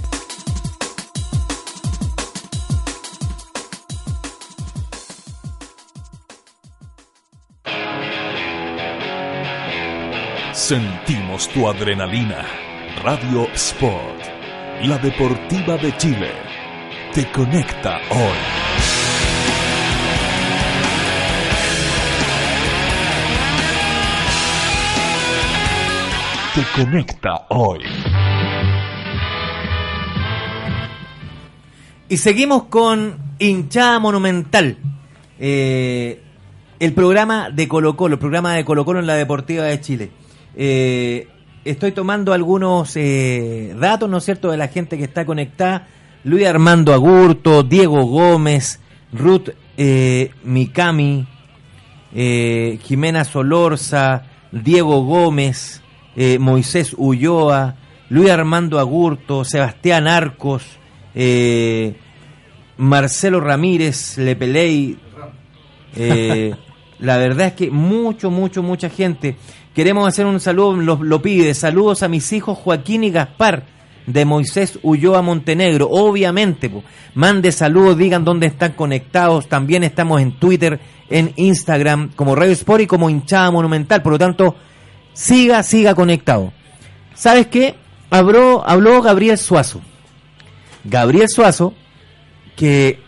Sentimos tu adrenalina. Radio Sport, la deportiva de Chile, te conecta hoy. Te conecta hoy. Y seguimos con Hinchada Monumental. Eh, el programa de Colo Colo, el programa de Colo Colo en la Deportiva de Chile. Eh, estoy tomando algunos eh, datos, ¿no es cierto?, de la gente que está conectada. Luis Armando Agurto, Diego Gómez, Ruth eh, Mikami, Jimena Solorza, Diego Gómez, Moisés Ulloa, Luis Armando Agurto, Sebastián Arcos, Marcelo Ramírez, Lepeley. (laughs) La verdad es que mucho, mucho, mucha gente. Queremos hacer un saludo, lo, lo pide. Saludos a mis hijos Joaquín y Gaspar de Moisés Ulloa Montenegro. Obviamente, mande saludos, digan dónde están conectados. También estamos en Twitter, en Instagram, como Radio Sport y como hinchada monumental. Por lo tanto, siga, siga conectado. ¿Sabes qué? Habló, habló Gabriel Suazo. Gabriel Suazo, que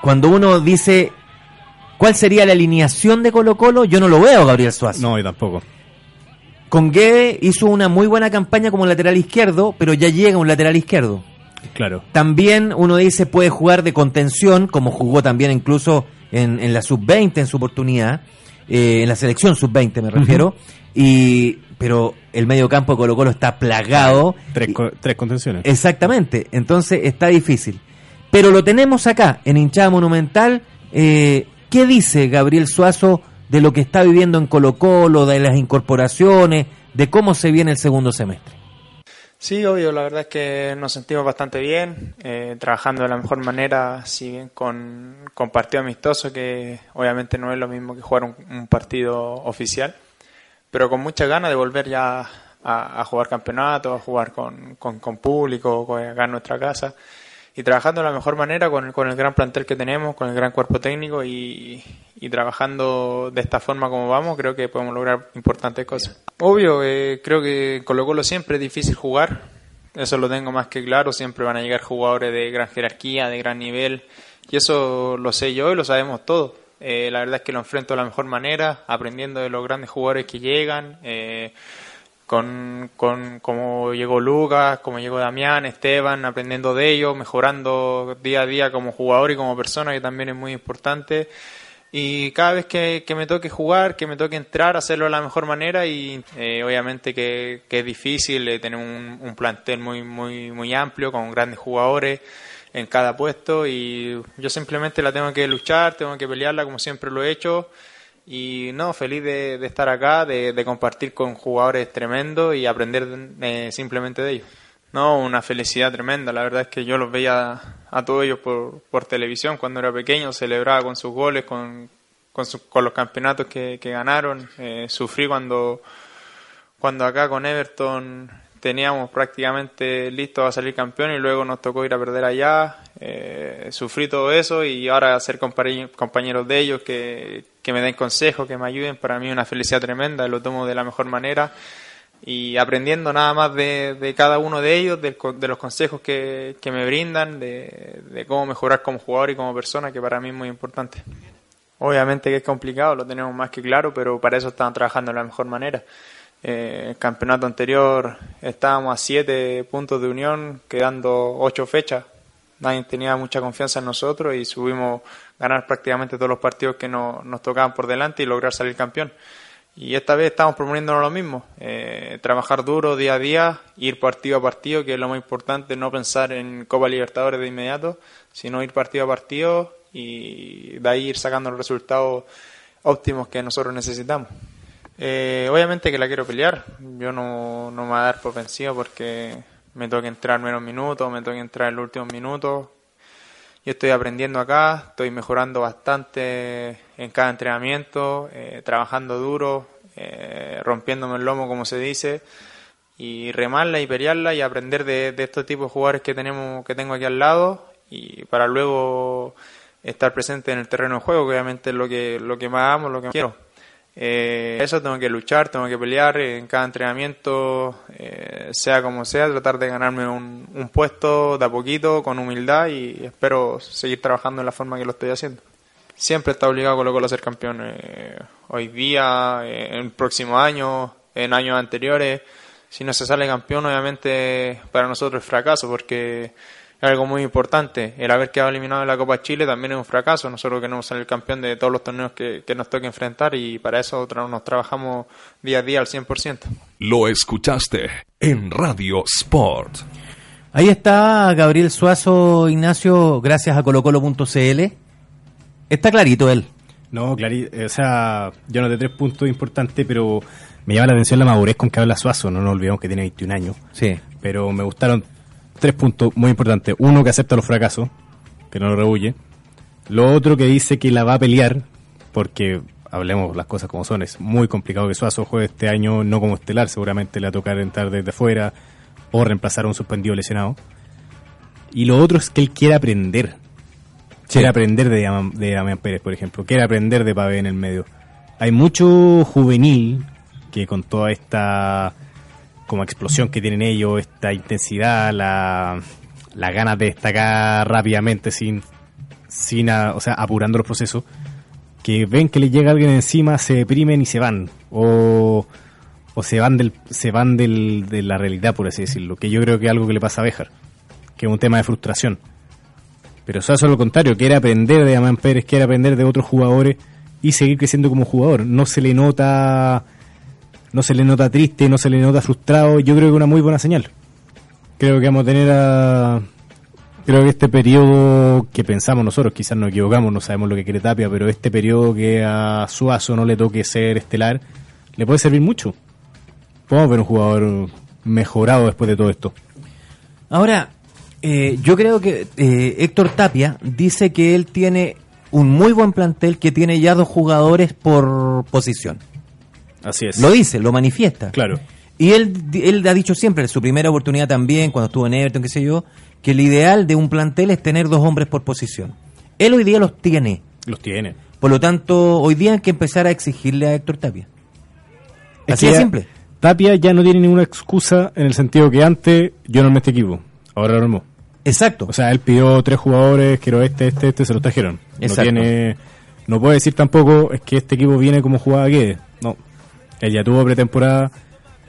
cuando uno dice cuál sería la alineación de Colo Colo, yo no lo veo a Gabriel Suazo. No, yo tampoco. Con Guede hizo una muy buena campaña como lateral izquierdo, pero ya llega un lateral izquierdo. Claro. También uno dice puede jugar de contención, como jugó también incluso en, en la sub-20 en su oportunidad, eh, en la selección sub-20 me refiero, y pero el medio campo de Colo Colo está plagado. Tres, Y- co- tres contenciones. Exactamente, entonces está difícil. Pero lo tenemos acá, en hinchada monumental. Eh, ¿Qué dice Gabriel Suazo de lo que está viviendo en Colo Colo, de las incorporaciones, de cómo se viene el segundo semestre? Sí, obvio, la verdad es que nos sentimos bastante bien, eh, trabajando de la mejor manera, si bien con, partido amistoso, que obviamente no es lo mismo que jugar un, partido oficial, pero con muchas ganas de volver ya a, jugar campeonato, a jugar con, con, con público, acá en nuestra casa, y trabajando de la mejor manera con, el- con el gran plantel que tenemos, con el gran cuerpo técnico y, trabajando de esta forma como vamos, creo que podemos lograr importantes cosas. Obvio, eh, creo que Colo Colo siempre es difícil jugar, eso lo tengo más que claro, siempre van a llegar jugadores de gran jerarquía, de gran nivel, y eso lo sé yo y lo sabemos todos. Eh, la verdad es que lo enfrento de la mejor manera, aprendiendo de los grandes jugadores que llegan, eh, con, con como llegó Lucas, como llegó Damián, Esteban, aprendiendo de ellos, mejorando día a día como jugador y como persona, que también es muy importante. Y cada vez que, que me toque jugar, que me toque entrar, hacerlo de la mejor manera y eh, obviamente que, que es difícil eh, tener un, un plantel muy, muy, muy amplio con grandes jugadores en cada puesto y yo simplemente la tengo que luchar, tengo que pelearla como siempre lo he hecho y no, feliz de, de estar acá, de, compartir con jugadores tremendos y aprender eh, simplemente de ellos. No, una felicidad tremenda. La verdad es que yo los veía a todos ellos por, por televisión cuando era pequeño, celebraba con sus goles, con, con, con los campeonatos que, ganaron. Eh, sufrí cuando, cuando acá con Everton teníamos prácticamente listo a salir campeón y luego nos tocó ir a perder allá. Eh, sufrí todo eso y ahora ser compañe- compañeros de ellos que, que me den consejos, que me ayuden, para mí es una felicidad tremenda, lo tomo de la mejor manera y aprendiendo nada más de, de cada uno de ellos, co- de, los consejos que, que me brindan, de, de cómo mejorar como jugador y como persona, que para mí es muy importante. Obviamente que es complicado, lo tenemos más que claro, pero para eso estamos trabajando de la mejor manera. Eh, el campeonato anterior estábamos a siete puntos de unión, quedando ocho fechas. Nadie tenía mucha confianza en nosotros y subimos ganar prácticamente todos los partidos que no- nos tocaban por delante y lograr salir campeón. Y esta vez estamos proponiéndonos lo mismo, eh, trabajar duro día a día, ir partido a partido, que es lo más importante, no pensar en Copa Libertadores de inmediato, sino ir partido a partido y de ahí ir sacando los resultados óptimos que nosotros necesitamos. Eh, obviamente que la quiero pelear, yo no, no me voy a dar por vencido porque me toca entrar menos minutos, me toca entrar en los últimos minutos, yo estoy aprendiendo acá, estoy mejorando bastante en cada entrenamiento, eh, trabajando duro, eh, rompiéndome el lomo, como se dice, y remarla y pelearla y aprender de, de estos tipos de jugadores que tenemos, que tengo aquí al lado, y para luego estar presente en el terreno de juego, que obviamente es lo que, lo que más amo, lo que más quiero. Eh, eso tengo que luchar, tengo que pelear en cada entrenamiento, eh, sea como sea, tratar de ganarme un, puesto de a poquito, con humildad y espero seguir trabajando en la forma que lo estoy haciendo. Siempre está obligado Colo Colo a ser campeón. eh, hoy día, eh, en el próximo año, en años anteriores. Si no se sale campeón, obviamente para nosotros es fracaso porque es algo muy importante. El haber quedado eliminado de la Copa Chile también es un fracaso. Nosotros queremos salir campeón de todos los torneos que, que nos toque enfrentar y para eso nos trabajamos día a día al 100%. Lo escuchaste en Radio Sport. Ahí está Gabriel Suazo Ignacio, gracias a colocolo.cl. Está clarito él. No, claro, o sea, yo no de tres puntos importantes, pero me llama la atención la madurez con que habla Suazo, no nos olvidemos que tiene 21 años. Sí. Pero me gustaron tres puntos muy importantes. Uno, que acepta los fracasos, que no lo rehuye. Lo otro, que dice que la va a pelear, porque hablemos las cosas como son, es muy complicado que Suazo juegue este año no como estelar, seguramente le va a tocar entrar desde fuera o reemplazar a un suspendido lesionado. Y lo otro es que él quiere aprender. Quiere aprender de, de Damián Pérez, por ejemplo. Quiere aprender de Pavé en el medio. Hay mucho juvenil que con toda esta como explosión que tienen ellos, esta intensidad, la, la ganas de destacar rápidamente sin, sin a- o sea, apurando los procesos, que ven que les llega alguien encima, se deprimen y se van. O, o se van del, se van del, de la realidad, por así decirlo. Que yo creo que es algo que le pasa a Béjar, que es un tema de frustración. Pero eso es lo contrario, quiere aprender de Amán Pérez, quiere aprender de otros jugadores y seguir creciendo como jugador. No se le nota no se le nota triste, no se le nota frustrado. Yo creo que es una muy buena señal. Creo que vamos a tener a creo que este periodo que pensamos nosotros, quizás nos equivocamos, no sabemos lo que quiere Tapia, pero este periodo que a Suazo no le toque ser estelar, le puede servir mucho. Podemos ver un jugador mejorado después de todo esto. Ahora, eh, yo creo que eh, Héctor Tapia dice que él tiene un muy buen plantel que tiene ya dos jugadores por posición. Así es. Lo dice, lo manifiesta. Claro. Y él, él ha dicho siempre, en su primera oportunidad también, cuando estuvo en Everton, qué sé yo, que el ideal de un plantel es tener dos hombres por posición. Él hoy día los tiene. Los tiene. Por lo tanto, hoy día hay que empezar a exigirle a Héctor Tapia. Es Así de simple. Tapia ya no tiene ninguna excusa en el sentido que antes yo no armé este equipo, ahora lo armó. Exacto. O sea, él pidió tres jugadores, quiero este, este, este, se los trajeron. Exacto. No tiene, no puede decir tampoco es que este equipo viene como jugaba que. Él ya tuvo pretemporada,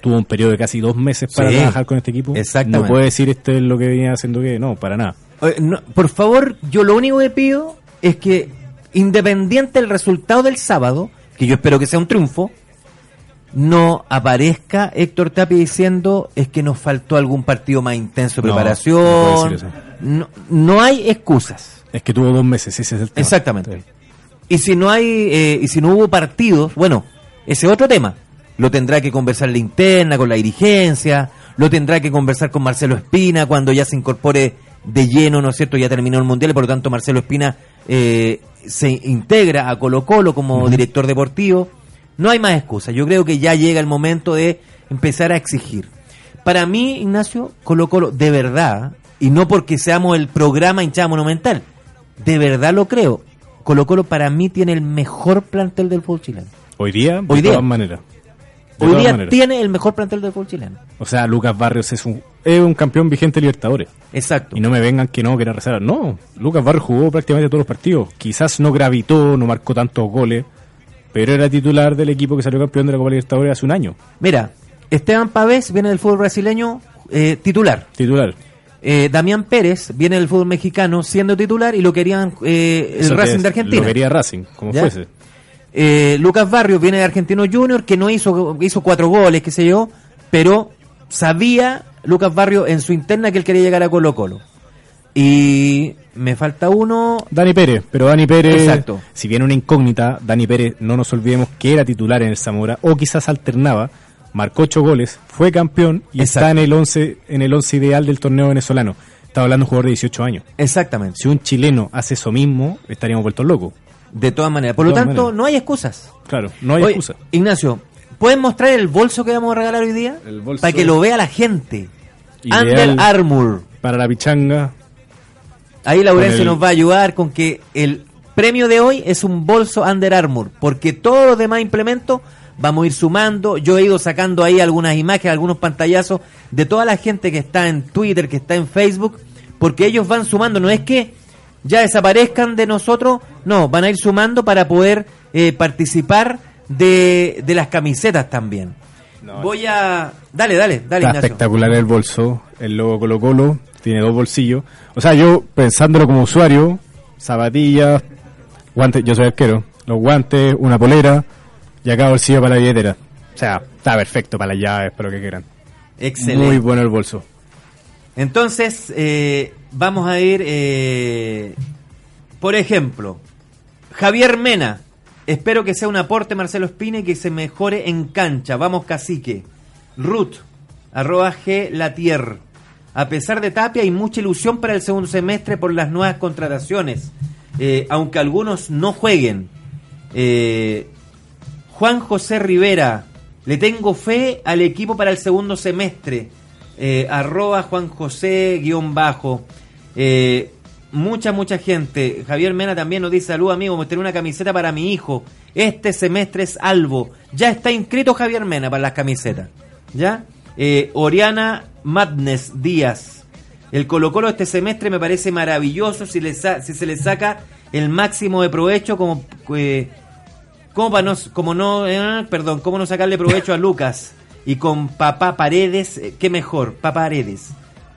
tuvo un periodo de casi dos meses para Sí. trabajar con este equipo. Exactamente. No puede decir este es lo que venía haciendo que no, para nada. No, por favor, yo lo único que pido es que, independiente del resultado del sábado, que yo espero que sea un triunfo, no aparezca Héctor Tapia diciendo es que nos faltó algún partido más intenso de No, preparación. No, no hay excusas. Es que tuvo dos meses, ese es el tema. Exactamente. Y si no hay, eh, y si no hubo partidos, bueno, ese otro tema. Lo tendrá que conversar la interna con la dirigencia, lo tendrá que conversar con Marcelo Espina cuando ya se incorpore de lleno, ¿no es cierto? Ya terminó el mundial y por lo tanto Marcelo Espina eh, se integra a Colo Colo como director deportivo. No hay más excusas. Yo creo que ya llega el momento de empezar a exigir. Para mí, Ignacio, Colo Colo, de verdad, y no porque seamos el programa hinchada monumental, de verdad lo creo. Colo Colo para mí tiene el mejor plantel del fútbol chileno. Hoy día, de Hoy día. todas maneras. De Hoy todas día maneras. tiene el mejor plantel del fútbol chileno. O sea, Lucas Barrios es un, es un campeón vigente de Libertadores. Exacto. Y no me vengan que no, que era reserva. No, Lucas Barrios jugó prácticamente todos los partidos. Quizás no gravitó, no marcó tantos goles, pero era titular del equipo que salió campeón de la Copa Libertadores hace un año. Mira, Esteban Pavés viene del fútbol brasileño eh, titular. Titular. Eh, Damián Pérez viene del fútbol mexicano siendo titular y lo querían eh, el Eso Racing de Argentina. Lo quería Racing, como ¿Ya? fuese. Eh, Lucas Barrios viene de Argentino Junior, que no hizo, hizo cuatro goles, qué sé yo, pero sabía Lucas Barrios en su interna que él quería llegar a Colo Colo. Y me falta uno. Dani Pérez, pero Dani Pérez, Exacto. si bien una incógnita, Dani Pérez, no nos olvidemos que era titular en el Zamora, o quizás alternaba, marcó ocho goles, fue campeón y Exacto. está en el 11 en el once ideal del torneo venezolano. Estaba hablando de un jugador de 18 años. Exactamente. Si un chileno hace eso mismo, estaríamos vueltos locos. De todas maneras. Por lo De tanto, maneras. no hay excusas. Claro, no hay Oye, excusa. Ignacio, ¿pueden mostrar el bolso que vamos a regalar hoy día? El bolso- Para que lo vea la gente. Under Armour. Para la pichanga, Ahí Laurencio el- nos va a ayudar con que el premio de hoy es un bolso Under Armour, porque todos los demás implementos vamos a ir sumando. Yo he ido sacando ahí algunas imágenes, algunos pantallazos de toda la gente que está en Twitter, que está en Facebook, porque ellos van sumando. No es que ya desaparezcan de nosotros, no, van a ir sumando para poder eh, participar de, de las camisetas también. Voy a... Dale, dale, dale, está Ignacio. espectacular el bolso, el logo Colo Colo, tiene dos bolsillos. O sea, yo pensándolo como usuario, zapatillas, guantes, yo soy arquero, los guantes, una polera y acá bolsillo para la billetera. O sea, está perfecto para las llaves, para lo que quieran. Excelente. Muy bueno el bolso. Entonces, eh, vamos a ir, eh, por ejemplo, Javier Mena. Espero que sea un aporte Marcelo Espina y que se mejore en cancha. Vamos, cacique. Ruth, G Latier. A pesar de Tapia, hay mucha ilusión para el segundo semestre por las nuevas contrataciones. eh, aunque algunos no jueguen. Eh, Juan José Rivera, le tengo fe al equipo para el segundo semestre. Eh, arroba Juan José guion bajo. Eh, mucha, mucha gente. Javier Mena también nos dice, salud amigo, me una camiseta para mi hijo. Este semestre es Albo. Ya está inscrito Javier Mena para las camisetas. ¿Ya? Eh, Oriana Madness Díaz. El Colo Colo este semestre me parece maravilloso si, le si se le saca el máximo de provecho como... eh, ¿Cómo para no, como no, eh, perdón, cómo no sacarle provecho a Lucas? Y con Papá Paredes, eh, qué mejor, Papá Paredes.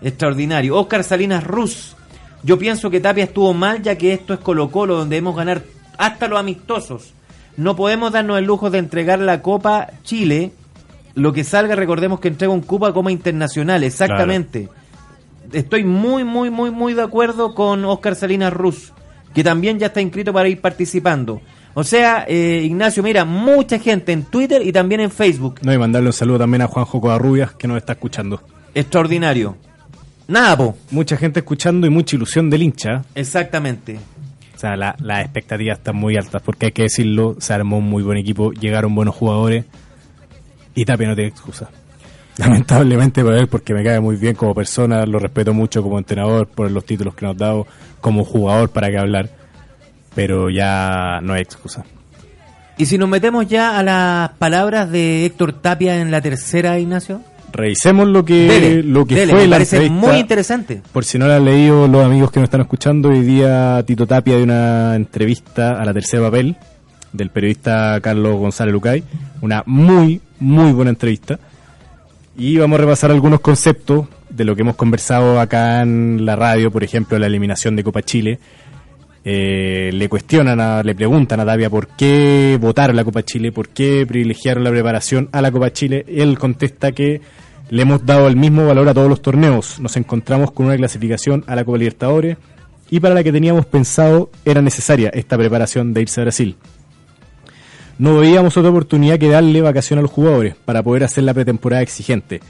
Extraordinario. Oscar Salinas Ruz. Yo pienso que Tapia estuvo mal ya que esto es Colo Colo donde debemos ganar hasta los amistosos. No podemos darnos el lujo de entregar la Copa Chile. Lo que salga, recordemos que entrega un Copa Copa Internacional, exactamente. Estoy muy, muy, muy, muy de acuerdo con Oscar Salinas Ruz, que también ya está inscrito para ir participando. O sea, eh, Ignacio, mira, mucha gente en Twitter y también en Facebook. No, y mandarle un saludo también a Juanjo Covarrubias, que nos está escuchando. Extraordinario. Nada, po. Mucha gente escuchando y mucha ilusión del hincha. Exactamente. O sea, la- las expectativas están muy altas, porque hay que decirlo, se armó un muy buen equipo, llegaron buenos jugadores y Tapia no tiene excusa. (laughs) Lamentablemente para él, porque me cae muy bien como persona, lo respeto mucho como entrenador por los títulos que nos ha dado, como jugador para qué hablar, pero ya no hay excusa. Y si nos metemos ya a las palabras de Héctor Tapia en la tercera, Ignacio. Revisemos lo que, Dele, lo que dele, fue me la parece entrevista. muy interesante. Por si no la han leído los amigos que nos están escuchando, hoy día Tito Tapia de una entrevista a la tercera papel del periodista Carlos González Lucay. Una muy, muy buena entrevista. Y vamos a repasar algunos conceptos de lo que hemos conversado acá en la radio, por ejemplo, la eliminación de Copa Chile. Eh, le cuestionan, a- le preguntan a Tapia por qué votar la Copa Chile, por qué privilegiaron la preparación a la Copa Chile. Él contesta que le hemos dado el mismo valor a todos los torneos. Nos encontramos con una clasificación a la Copa Libertadores y para la que teníamos pensado era necesaria esta preparación de irse a Brasil. No veíamos otra oportunidad que darle vacación a los jugadores para poder hacer la pretemporada exigente.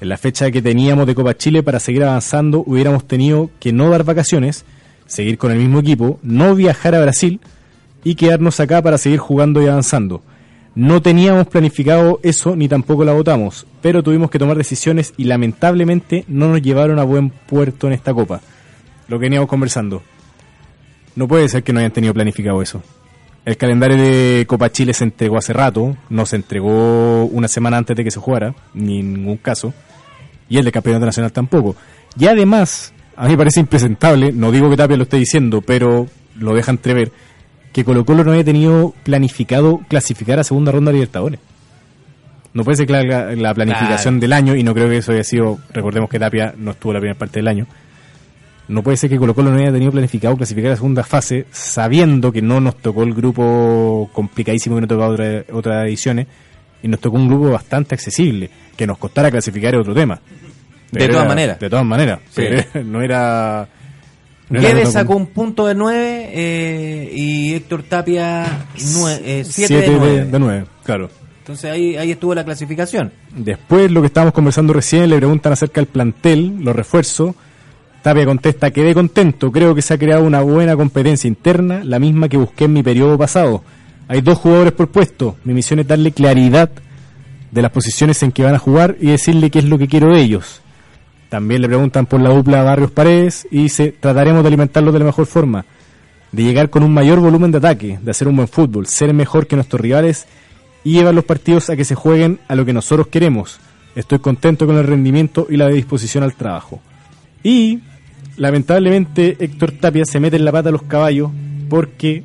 En la fecha que teníamos de Copa Chile para seguir avanzando hubiéramos tenido que no dar vacaciones, seguir con el mismo equipo, no viajar a Brasil y quedarnos acá para seguir jugando y avanzando. No teníamos planificado eso ni tampoco la votamos, pero tuvimos que tomar decisiones y lamentablemente no nos llevaron a buen puerto en esta copa. Lo que veníamos conversando. No puede ser que no hayan tenido planificado eso. El calendario de Copa Chile se entregó hace rato, no se entregó una semana antes de que se jugara, ni en ningún caso, y el de Campeonato Nacional tampoco. Y además, a mí me parece impresentable, no digo que Tapia lo esté diciendo, pero lo deja entrever, que Colo Colo no había tenido planificado clasificar a segunda ronda de Libertadores. No puede ser que la, la planificación Claro. del año, y no creo que eso haya sido, recordemos que Tapia no estuvo la primera parte del año, no puede ser que Colo Colo no haya tenido planificado clasificar a la segunda fase, sabiendo que no nos tocó el grupo complicadísimo que nos tocó otra, otras ediciones, y nos tocó un grupo bastante accesible. Que nos costara clasificar es otro tema. De todas era- maneras. De todas maneras. Sí. (laughs) No era... Guedes sacó un punto de 9 y Héctor Tapia 7 siete de 9. de claro. Entonces ahí, ahí estuvo la clasificación. Después, lo que estábamos conversando recién, le preguntan acerca del plantel, los refuerzos. Tapia contesta, quedé contento, creo que se ha creado una buena competencia interna, la misma que busqué en mi periodo pasado. Hay dos jugadores por puesto, mi misión es darle claridad de las posiciones en que van a jugar y decirle qué es lo que quiero de ellos. También le preguntan por la dupla Barrios Paredes y dice, trataremos de alimentarlos de la mejor forma, de llegar con un mayor volumen de ataque, de hacer un buen fútbol, ser mejor que nuestros rivales y llevar los partidos a que se jueguen a lo que nosotros queremos. Estoy contento con el rendimiento y la disposición al trabajo. Y lamentablemente Héctor Tapia se mete en la pata a los caballos porque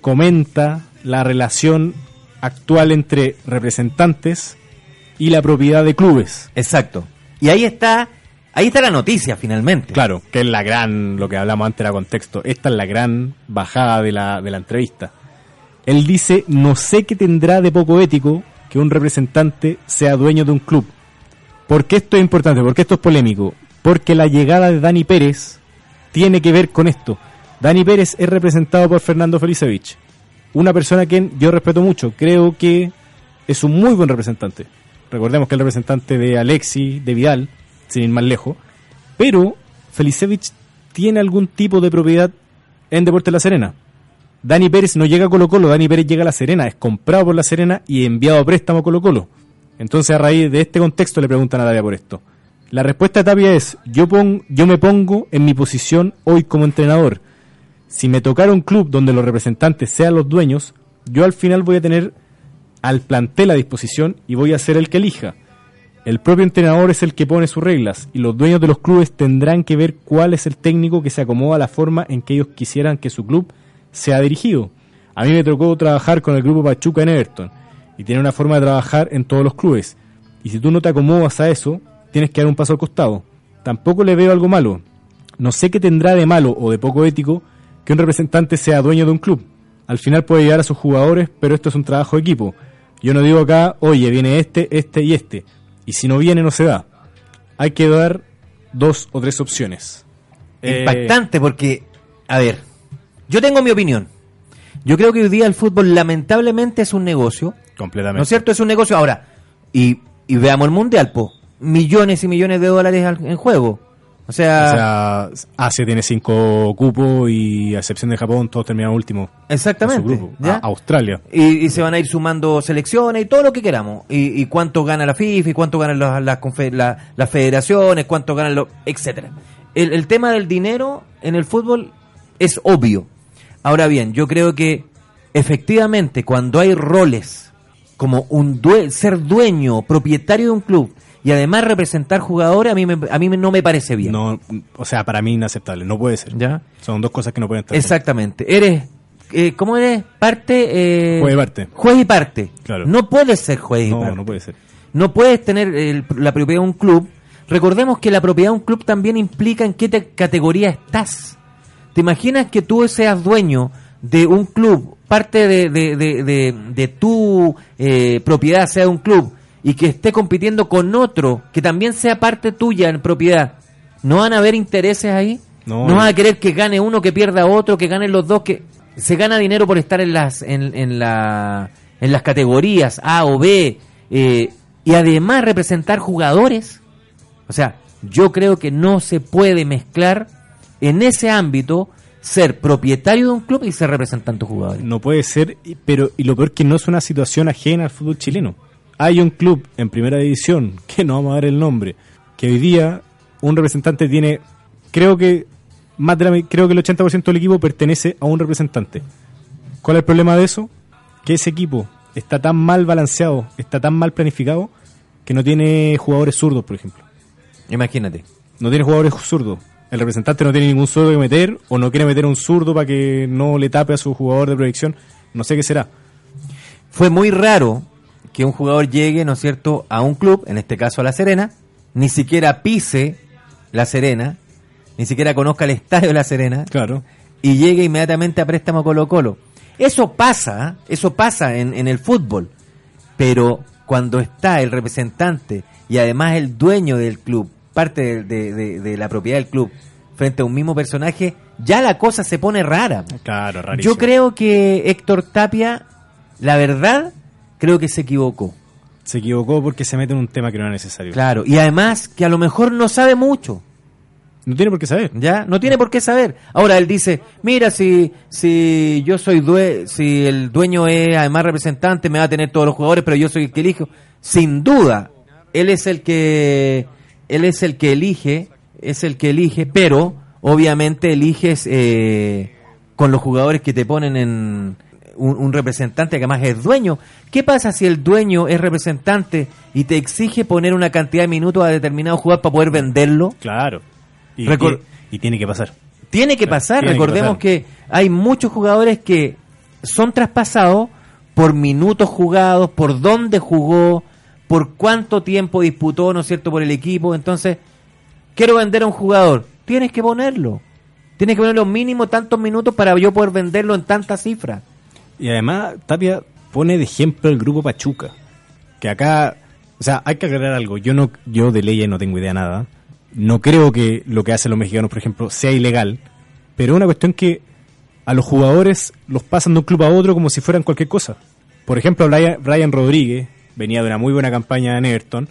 comenta la relación actual entre representantes y la propiedad de clubes. Exacto. Y ahí está, ahí está la noticia finalmente. Claro, que es la gran, lo que hablamos antes era contexto, esta es la gran bajada de la, de la entrevista. Él dice, no sé qué tendrá de poco ético que un representante sea dueño de un club. ¿Por qué esto es importante? ¿Por qué esto es polémico? Porque la llegada de Dani Pérez tiene que ver con esto. Dani Pérez es representado por Fernando Felicevich, una persona a quien yo respeto mucho. Creo que es un muy buen representante. Recordemos que el representante de Alexi, de Vidal, sin ir más lejos. Pero Felicevich tiene algún tipo de propiedad en Deportes La Serena. Dani Pérez no llega a Colo Colo, Dani Pérez llega a La Serena, es comprado por La Serena y enviado a préstamo a Colo Colo. Entonces a raíz de este contexto le preguntan a Tapia por esto. La respuesta de Tapia es, yo, pon- yo me pongo en mi posición hoy como entrenador. Si me tocara un club donde los representantes sean los dueños, yo al final voy a tener al plantel a disposición y voy a ser el que elija. El propio entrenador es el que pone sus reglas y los dueños de los clubes tendrán que ver cuál es el técnico que se acomoda a la forma en que ellos quisieran que su club sea dirigido. A mí me tocó trabajar con el grupo Pachuca en Everton y tiene una forma de trabajar en todos los clubes. Y si tú no te acomodas a eso, tienes que dar un paso al costado. Tampoco le veo algo malo. No sé qué tendrá de malo o de poco ético que un representante sea dueño de un club. Al final puede llevar a sus jugadores, pero esto es un trabajo de equipo. Yo no digo acá, oye, viene este, este y este. Y si no viene, no se da. Hay que dar dos o tres opciones. Eh, Impactante porque, a ver, yo tengo mi opinión. Yo creo que hoy día el fútbol lamentablemente es un negocio. completamente. ¿No es cierto? Es un negocio. Ahora, y, y veamos el mundial, po. Millones y millones de dólares en juego. O sea, O sea, Asia tiene cinco cupos y a excepción de Japón todos terminan su exactamente. grupo. ¿ya? A- Australia. Y, y se van a ir sumando selecciones y todo lo que queramos. Y, y cuánto gana la FIFA y cuánto ganan las, las, las federaciones, cuánto ganan los, etcétera. El, el tema del dinero en el fútbol es obvio. Ahora bien, yo creo que efectivamente, cuando hay roles como un due- ser dueño, propietario de un club y además representar jugadores, a mí, me- a mí no me parece bien. No, o sea, para mí inaceptable, no puede ser. ¿Ya? Son dos cosas que no pueden estar. Exactamente. Eres, eh, ¿cómo eres? Parte. Eh, Juez y parte. Juez y parte. Claro. No puedes ser juez y No, parte. no puede ser. No puedes tener el- la propiedad de un club. Recordemos que la propiedad de un club también implica en qué te- categoría estás. ¿Te imaginas que tú seas dueño de un club, parte de, de, de, de- de tu eh, propiedad sea un club, y que esté compitiendo con otro que también sea parte tuya en propiedad? ¿No van a haber intereses ahí? No. ¿No van a querer que gane uno, que pierda otro, que ganen los dos? que Se gana dinero por estar en las, en, en la, en las categorías A o B, eh, y además representar jugadores. O sea, yo creo que no se puede mezclar en ese ámbito ser propietario de un club y ser representante de jugadores. No puede ser, pero y lo peor que no es una situación ajena al fútbol chileno. Hay un club en primera división, (laughs) que no vamos a dar el nombre, que hoy día un representante tiene, creo que más de la creo que el 80% del equipo pertenece a un representante. ¿Cuál es el problema de eso? Que ese equipo está tan mal balanceado, está tan mal planificado, que no tiene jugadores zurdos, por ejemplo. Imagínate. No tiene jugadores zurdos. El representante no tiene ningún zurdo que meter, o no quiere meter un zurdo para que no le tape a su jugador de proyección. No sé qué será. Fue muy raro que un jugador llegue, ¿no es cierto?, a un club, en este caso a La Serena, ni siquiera pise La Serena, ni siquiera conozca el estadio de La Serena, Claro. y llegue inmediatamente a préstamo Colo Colo. Eso pasa, ¿eh? eso pasa en, en el fútbol, pero cuando está el representante y además el dueño del club, parte de, de- de- de la propiedad del club, frente a un mismo personaje, ya la cosa se pone rara. Claro, rarísimo. Yo creo que Héctor Tapia, la verdad, creo que se equivocó. Se equivocó porque se mete en un tema que no era necesario. Claro, y además que a lo mejor no sabe mucho. No tiene por qué saber. ¿Ya? No tiene por qué saber. Ahora él dice, mira, si, si yo soy due si el dueño es además representante, me va a tener todos los jugadores, pero yo soy el que elijo. Sin duda, él es el que, él es el que elige, es el que elige, pero obviamente eliges eh, con los jugadores que te ponen en un, un representante que además es dueño. ¿Qué pasa si el dueño es representante y te exige poner una cantidad de minutos a determinado jugador para poder venderlo? Claro. Y, y- y tiene que pasar. Tiene que pasar, tiene que recordemos pasar. que, hay muchos jugadores que son traspasados por minutos jugados, por dónde jugó, por cuánto tiempo disputó, ¿no es cierto?, por el equipo. Entonces, quiero vender a un jugador, tienes que ponerlo. Tienes que ponerlo mínimo tantos minutos para yo poder venderlo en tantas cifras. Y además, Tapia pone de ejemplo el grupo Pachuca. Que acá, o sea, hay que aclarar algo. Yo no, yo de leyes no tengo idea nada. No creo que lo que hacen los mexicanos, por ejemplo, sea ilegal. Pero es una cuestión que a los jugadores los pasan de un club a otro como si fueran cualquier cosa. Por ejemplo, Brian, Brian Rodríguez venía de una muy buena campaña en Everton.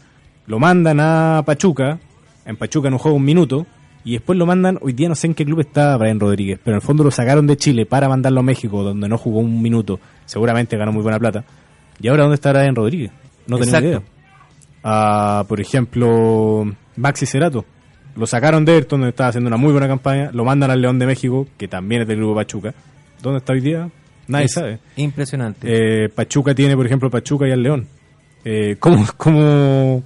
Lo mandan a Pachuca. En Pachuca no juega un minuto. Y después lo mandan, hoy día no sé en qué club está Brian Rodríguez, pero en el fondo lo sacaron de Chile para mandarlo a México, donde no jugó un minuto. Seguramente ganó muy buena plata. ¿Y ahora dónde está Brian Rodríguez? No tengo idea. Ah, por ejemplo, Maxi Cerato. Lo sacaron de Everton, donde estaba haciendo una muy buena campaña. Lo mandan al León de México, que también es del grupo Pachuca. ¿Dónde está hoy día? Nadie Es sabe. Impresionante. Eh, Pachuca tiene, por ejemplo, Pachuca y al León. Eh, ¿cómo, (laughs) cómo,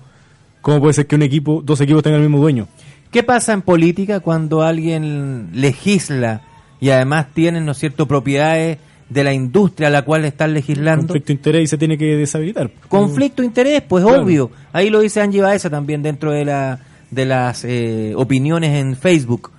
¿Cómo puede ser que un equipo, dos equipos tengan el mismo dueño? ¿Qué pasa en política cuando alguien legisla y además tienen, ¿no es cierto?, propiedades de la industria a la cual están legislando? Conflicto de interés y se tiene que deshabilitar. Conflicto de interés, pues Claro. obvio. Ahí lo dice Angie Baeza también dentro de, la, de las eh, opiniones en Facebook.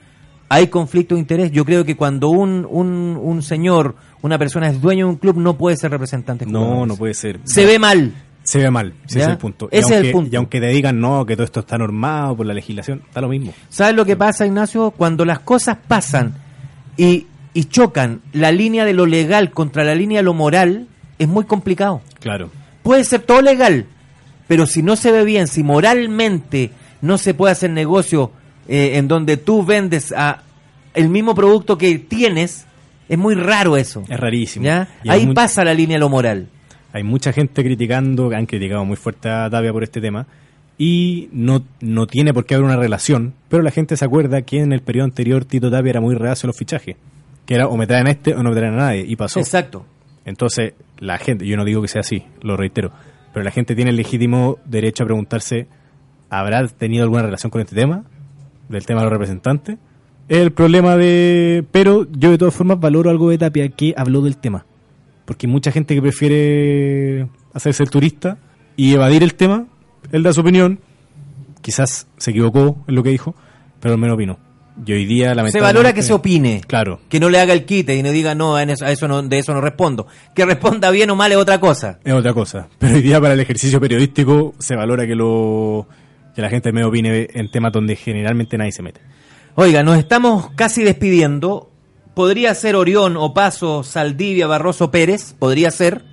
Hay conflicto de interés. Yo creo que cuando un, un, un señor, una persona es dueño de un club, no puede ser representante. No, jugadores. no puede ser. Se ve mal. Se ve mal, ese ¿Ya? es el punto. Y Ese es el aunque- punto. Y aunque te digan no, que todo esto está normado por la legislación, está lo mismo. ¿Sabes lo que pasa, Ignacio? Cuando las cosas pasan y, y chocan la línea de lo legal contra la línea de lo moral, es muy complicado. Claro. Puede ser todo legal, pero si no se ve bien, si moralmente no se puede hacer negocio eh, en donde tú vendes a el mismo producto que tienes, es muy raro eso. Es rarísimo. ¿ya? Y Ahí pasa la línea de lo moral. Hay mucha gente criticando, han criticado muy fuerte a Tapia por este tema, y no, no tiene por qué haber una relación, pero la gente se acuerda que en el periodo anterior Tito Tapia era muy reacio a los fichajes, que era o me traen a este o no me traen a nadie, y pasó. Exacto. Entonces, la gente, yo no digo que sea así, lo reitero, pero la gente tiene el legítimo derecho a preguntarse, ¿habrá tenido alguna relación con este tema? Del tema de los representantes. El problema de... Pero yo de todas formas valoro algo de Tapia que habló del tema. Porque hay mucha gente que prefiere hacerse el turista y evadir el tema. Él da su opinión. Quizás se equivocó en lo que dijo, pero al menos opinó. Y hoy día, Se lamentablemente... valora que se opine. Claro. Que no le haga el quite y no diga, no, a eso no, de eso no respondo. Que responda bien o mal es otra cosa. Es otra cosa. Pero hoy día para el ejercicio periodístico se valora que lo que la gente me opine en temas donde generalmente nadie se mete. Oiga, nos estamos casi despidiendo. Podría ser Orión, Opaso, Saldivia, Barroso Pérez. Podría ser.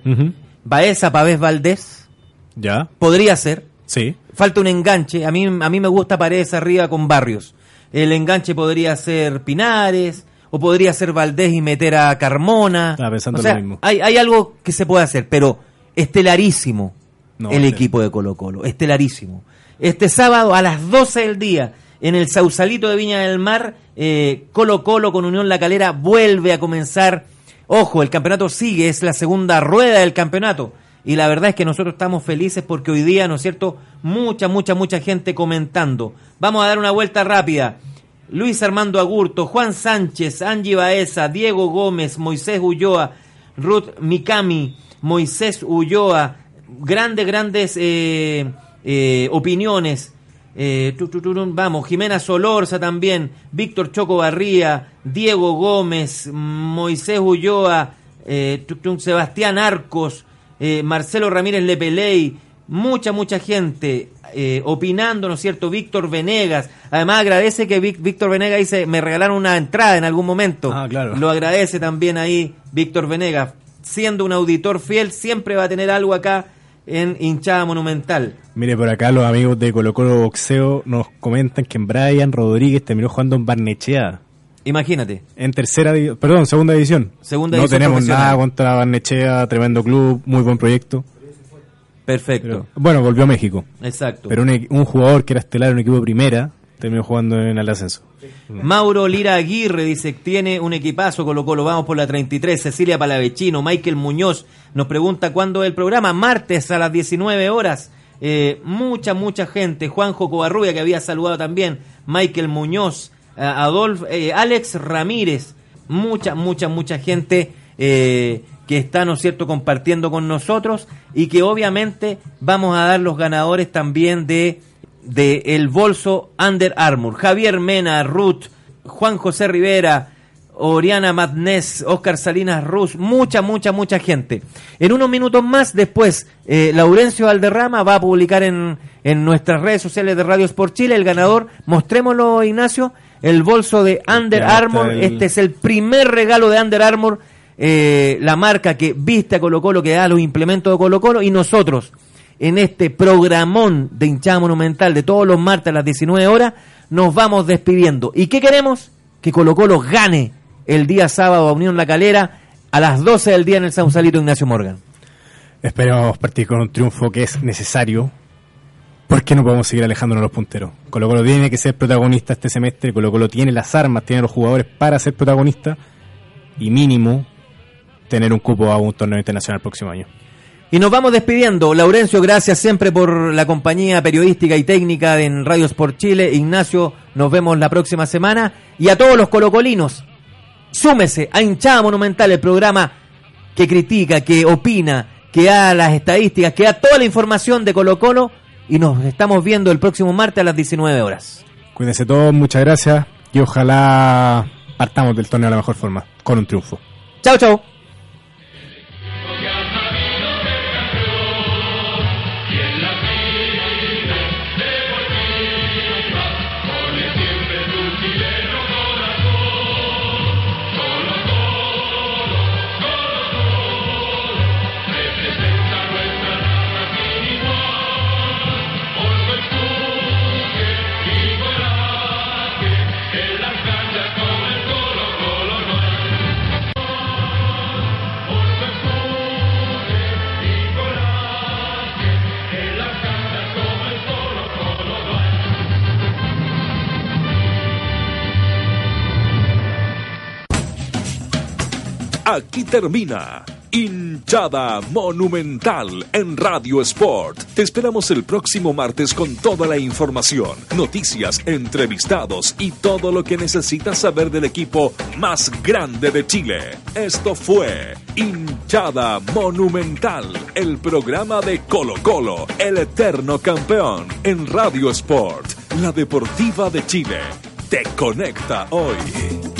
Baeza, Pavés Valdés. ¿Ya? Podría ser. Sí. Falta un enganche. A mí, a mí me gusta Paredes arriba con Barrios. El enganche podría ser Pinares. O podría ser Valdés y meter a Carmona. Estaba pensando O sea, lo mismo. Hay, hay algo que se puede hacer, pero estelarísimo No, el equipo de Colo Colo. Estelarísimo. Este sábado a las 12 del día, en el Sausalito de Viña del Mar, eh, Colo Colo con Unión La Calera vuelve a comenzar. Ojo, el campeonato sigue, es la segunda rueda del campeonato. Y la verdad es que nosotros estamos felices porque hoy día, ¿no es cierto?, mucha, mucha, mucha gente comentando. Vamos a dar una vuelta rápida. Luis Armando Agurto, Juan Sánchez, Angie Baeza, Diego Gómez, Moisés Ulloa, Ruth Mikami, Moisés Ulloa, grandes, grandes eh, eh, opiniones. Eh, vamos, Jimena Solorza también, Víctor Choco Barría, Diego Gómez, Moisés Ulloa, eh, Sebastián Arcos, eh, Marcelo Ramírez Lepeley, mucha, mucha gente eh, opinando, ¿no es cierto? Víctor Venegas, además agradece que Víctor Venegas dice, me regalaron una entrada en algún momento. Ah, claro. Lo agradece también ahí Víctor Venegas. Siendo un auditor fiel, siempre va a tener algo acá en hinchada monumental. Mire, por acá los amigos de Colo Colo Boxeo nos comentan que Brian Rodríguez terminó jugando en Barnechea. Imagínate. En tercera, perdón, segunda división. Segunda no división tenemos nada contra Barnechea, tremendo club, muy buen proyecto. Perfecto. Pero, bueno, volvió a México. Exacto. Pero un, e- un jugador que era estelar en un equipo de primera terminó jugando en el ascenso. Mauro Lira Aguirre dice tiene un equipazo Colo Colo, vamos por la 33. Cecilia Palavecino, Michael Muñoz nos pregunta cuándo es el programa, martes a las 19 horas. Eh, mucha, mucha gente. Juanjo Covarrubia que había saludado también. Michael Muñoz, eh, Adolf, eh, Alex Ramírez. Mucha, mucha, mucha gente eh, que está, ¿no es cierto?, compartiendo con nosotros y que obviamente vamos a dar los ganadores también de de el bolso Under Armour. Javier Mena, Ruth, Juan José Rivera, Oriana Madnés, Oscar Salinas Ruz, mucha, mucha, mucha gente. En unos minutos más, después, eh, Laurencio Valderrama va a publicar en, en nuestras redes sociales de Radio Sport Chile el ganador. Mostrémoslo, Ignacio, el bolso de Under Armour. el- Este es el primer regalo de Under Armour, eh, la marca que viste a Colo Colo, que da los implementos de Colo Colo, y nosotros en este programón de hinchada monumental de todos los martes a las 19 horas, nos vamos despidiendo. ¿Y qué queremos? Que Colo Colo gane el día sábado a Unión La Calera a las 12 del día en el Sausalito Ignacio Morgan. Esperemos partir con un triunfo que es necesario. Porque no podemos seguir alejándonos los punteros. Colo Colo tiene que ser protagonista este semestre. Colo Colo tiene las armas, tiene los jugadores para ser protagonista. Y mínimo, tener un cupo a un torneo internacional el próximo año. Y nos vamos despidiendo. Laurencio, gracias siempre por la compañía periodística y técnica en Radio Sport Chile. Ignacio, nos vemos la próxima semana. Y a todos los colocolinos, súmese a Hinchada Monumental, el programa que critica, que opina, que da las estadísticas, que da toda la información de Colo Colo. Y nos estamos viendo el próximo martes a las 19 horas. Cuídense todos, muchas gracias. Y ojalá partamos del torneo de la mejor forma, con un triunfo. Chao, chao. Aquí termina Hinchada Monumental en Radio Sport. Te esperamos el próximo martes con toda la información, noticias, entrevistados y todo lo que necesitas saber del equipo más grande de Chile. Esto fue Hinchada Monumental, el programa de Colo Colo, el eterno campeón en Radio Sport, la deportiva de Chile. Te conecta hoy.